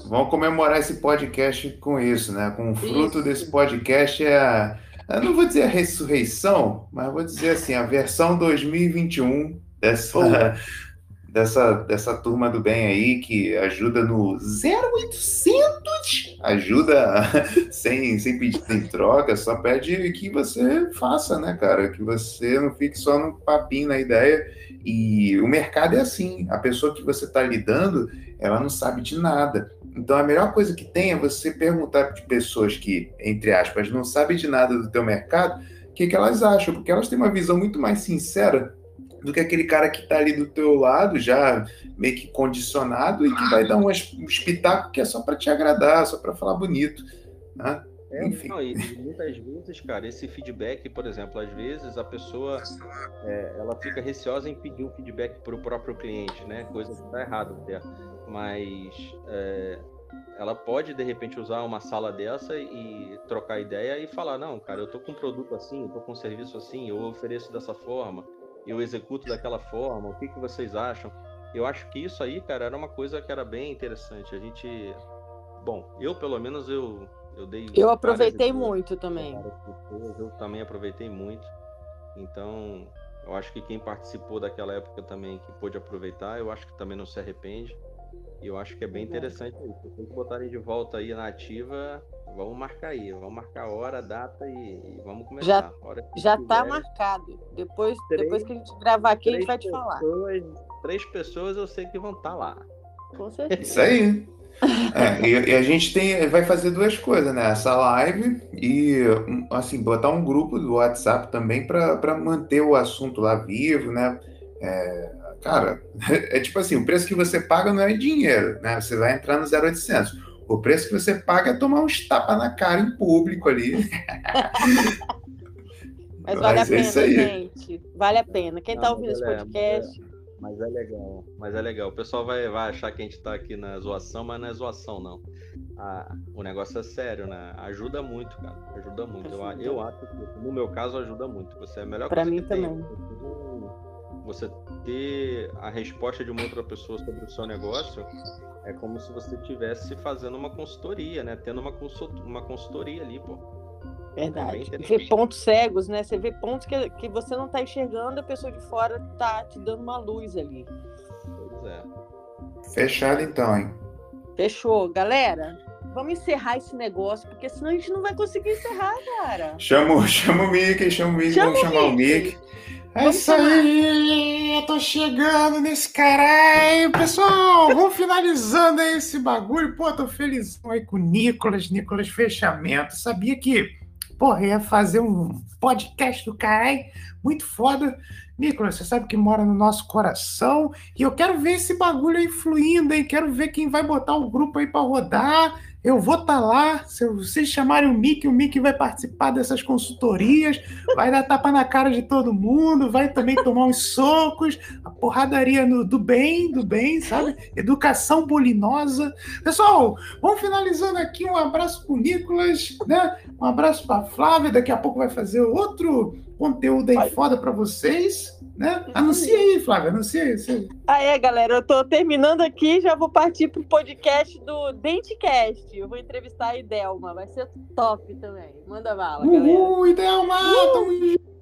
Vamos comemorar esse podcast com isso, né? Com o fruto isso. desse podcast é a, eu não vou dizer a ressurreição, mas vou dizer assim, a versão 2021 dessa, [laughs] dessa, dessa turma do bem aí que ajuda no 0800, ajuda [laughs] sem, sem pedir em troca, só pede que você faça, né, cara? Que você não fique só no papinho na ideia. E o mercado é assim, a pessoa que você está lidando, ela não sabe de nada. Então a melhor coisa que tem é você perguntar de pessoas que, entre aspas, não sabem de nada do teu mercado, o que, que elas acham, porque elas têm uma visão muito mais sincera do que aquele cara que está ali do teu lado, já meio que condicionado, e que vai dar um espetáculo que é só para te agradar, só para falar bonito. Né? É, Enfim. Não, e muitas vezes, cara, esse feedback, por exemplo, às vezes a pessoa é, ela fica receosa em pedir um feedback para o próprio cliente, né? Coisa que está errado até. Mas é, ela pode de repente usar uma sala dessa e trocar ideia e falar não cara eu tô com um produto assim eu tô com um serviço assim eu ofereço dessa forma eu executo daquela forma, o que, que vocês acham? Eu acho que isso aí, cara, era uma coisa que era bem interessante. A gente, bom, eu pelo menos eu eu dei Eu aproveitei muito também. Eu também aproveitei muito. Então, eu acho que quem participou daquela época também que pôde aproveitar, eu acho que também não se arrepende. E eu acho que é bem interessante isso. Se vocês botarem de volta aí na ativa, vamos marcar aí. Vamos marcar a hora, a data e, e vamos começar. Já, já tá marcado. Depois, três, depois que a gente gravar aqui, a gente vai te falar. Três pessoas eu sei que vão estar tá lá. Com certeza. Isso aí. [laughs] É, e, e, a gente tem, vai fazer duas coisas, né? Essa live e assim botar um grupo do WhatsApp também para manter o assunto lá vivo, né? É, cara, [laughs] é tipo assim, o preço que você paga não é dinheiro, né? Você vai entrar no 0800. O preço que você paga é tomar uns tapas na cara em público ali. [laughs] Mas vale Mas a é pena, gente. Vale a pena. Quem está ouvindo esse é, podcast. Mas é legal, mas é legal. O pessoal vai, vai achar que a gente está aqui na zoação, mas não é zoação, não. Ah, o negócio é sério, né? Ajuda muito, cara. Ajuda muito. Eu, eu acho que, no meu caso, ajuda muito. Você é a melhor pra coisa mim que também. tem você ter a resposta de uma outra pessoa sobre o seu negócio é como se você estivesse fazendo uma consultoria, né? Tendo uma, uma consultoria ali, pô. Verdade. É ver pontos cegos, né? Você vê pontos que, que você não está enxergando, a pessoa de fora tá te dando uma luz ali. Pois é. Fechado então, hein? Fechou. Galera, vamos encerrar esse negócio, porque senão a gente não vai conseguir encerrar, cara. Chama, [laughs] chama o Mickey, chama o Mickey, chama vamos chamar o Mickey. É isso aí, eu tô chegando nesse caralho. Pessoal, vamos finalizando aí esse bagulho. Pô, tô feliz aí com o Nicolas, Nicolas Fechamento. Sabia que, porra, ia fazer um podcast do caralho, muito foda. Nicolas, você sabe que mora no nosso coração e eu quero ver esse bagulho aí fluindo, hein? Quero ver quem vai botar o grupo aí para rodar eu vou estar tá lá, se vocês chamarem o Mickey, o Mickey vai participar dessas consultorias, vai dar tapa na cara de todo mundo, vai também tomar uns socos, a porradaria no, do bem, do bem, sabe? Educação bolinosa. Pessoal, vamos finalizando aqui, um abraço pro Nicolas, né? Um abraço pra Flávia, daqui a pouco vai fazer outro conteúdo aí foda para vocês né? Anuncia aí, Flávia, anuncia aí. Ah, é, galera, eu tô terminando aqui, já vou partir pro podcast do Dentecast. Eu vou entrevistar a Idelma, vai ser top também. Manda bala, Uhul, galera. Uhul, Idelma, uh! tamo junto.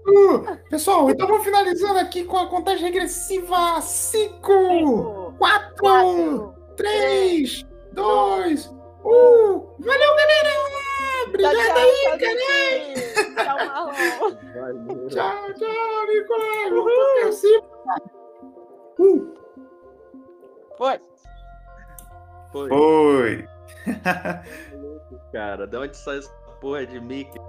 Pessoal, então vamos finalizando aqui com a contagem regressiva 5, 4, Quatro, 3, 2, 1. Valeu, galera! Obrigado aí, galera! Tchau, Marlon. Tchau, tchau, Nicolás. Vamos tocar assim. Uh, Foi. Foi. Foi. [laughs] Cara, de onde sai essa porra de Mickey?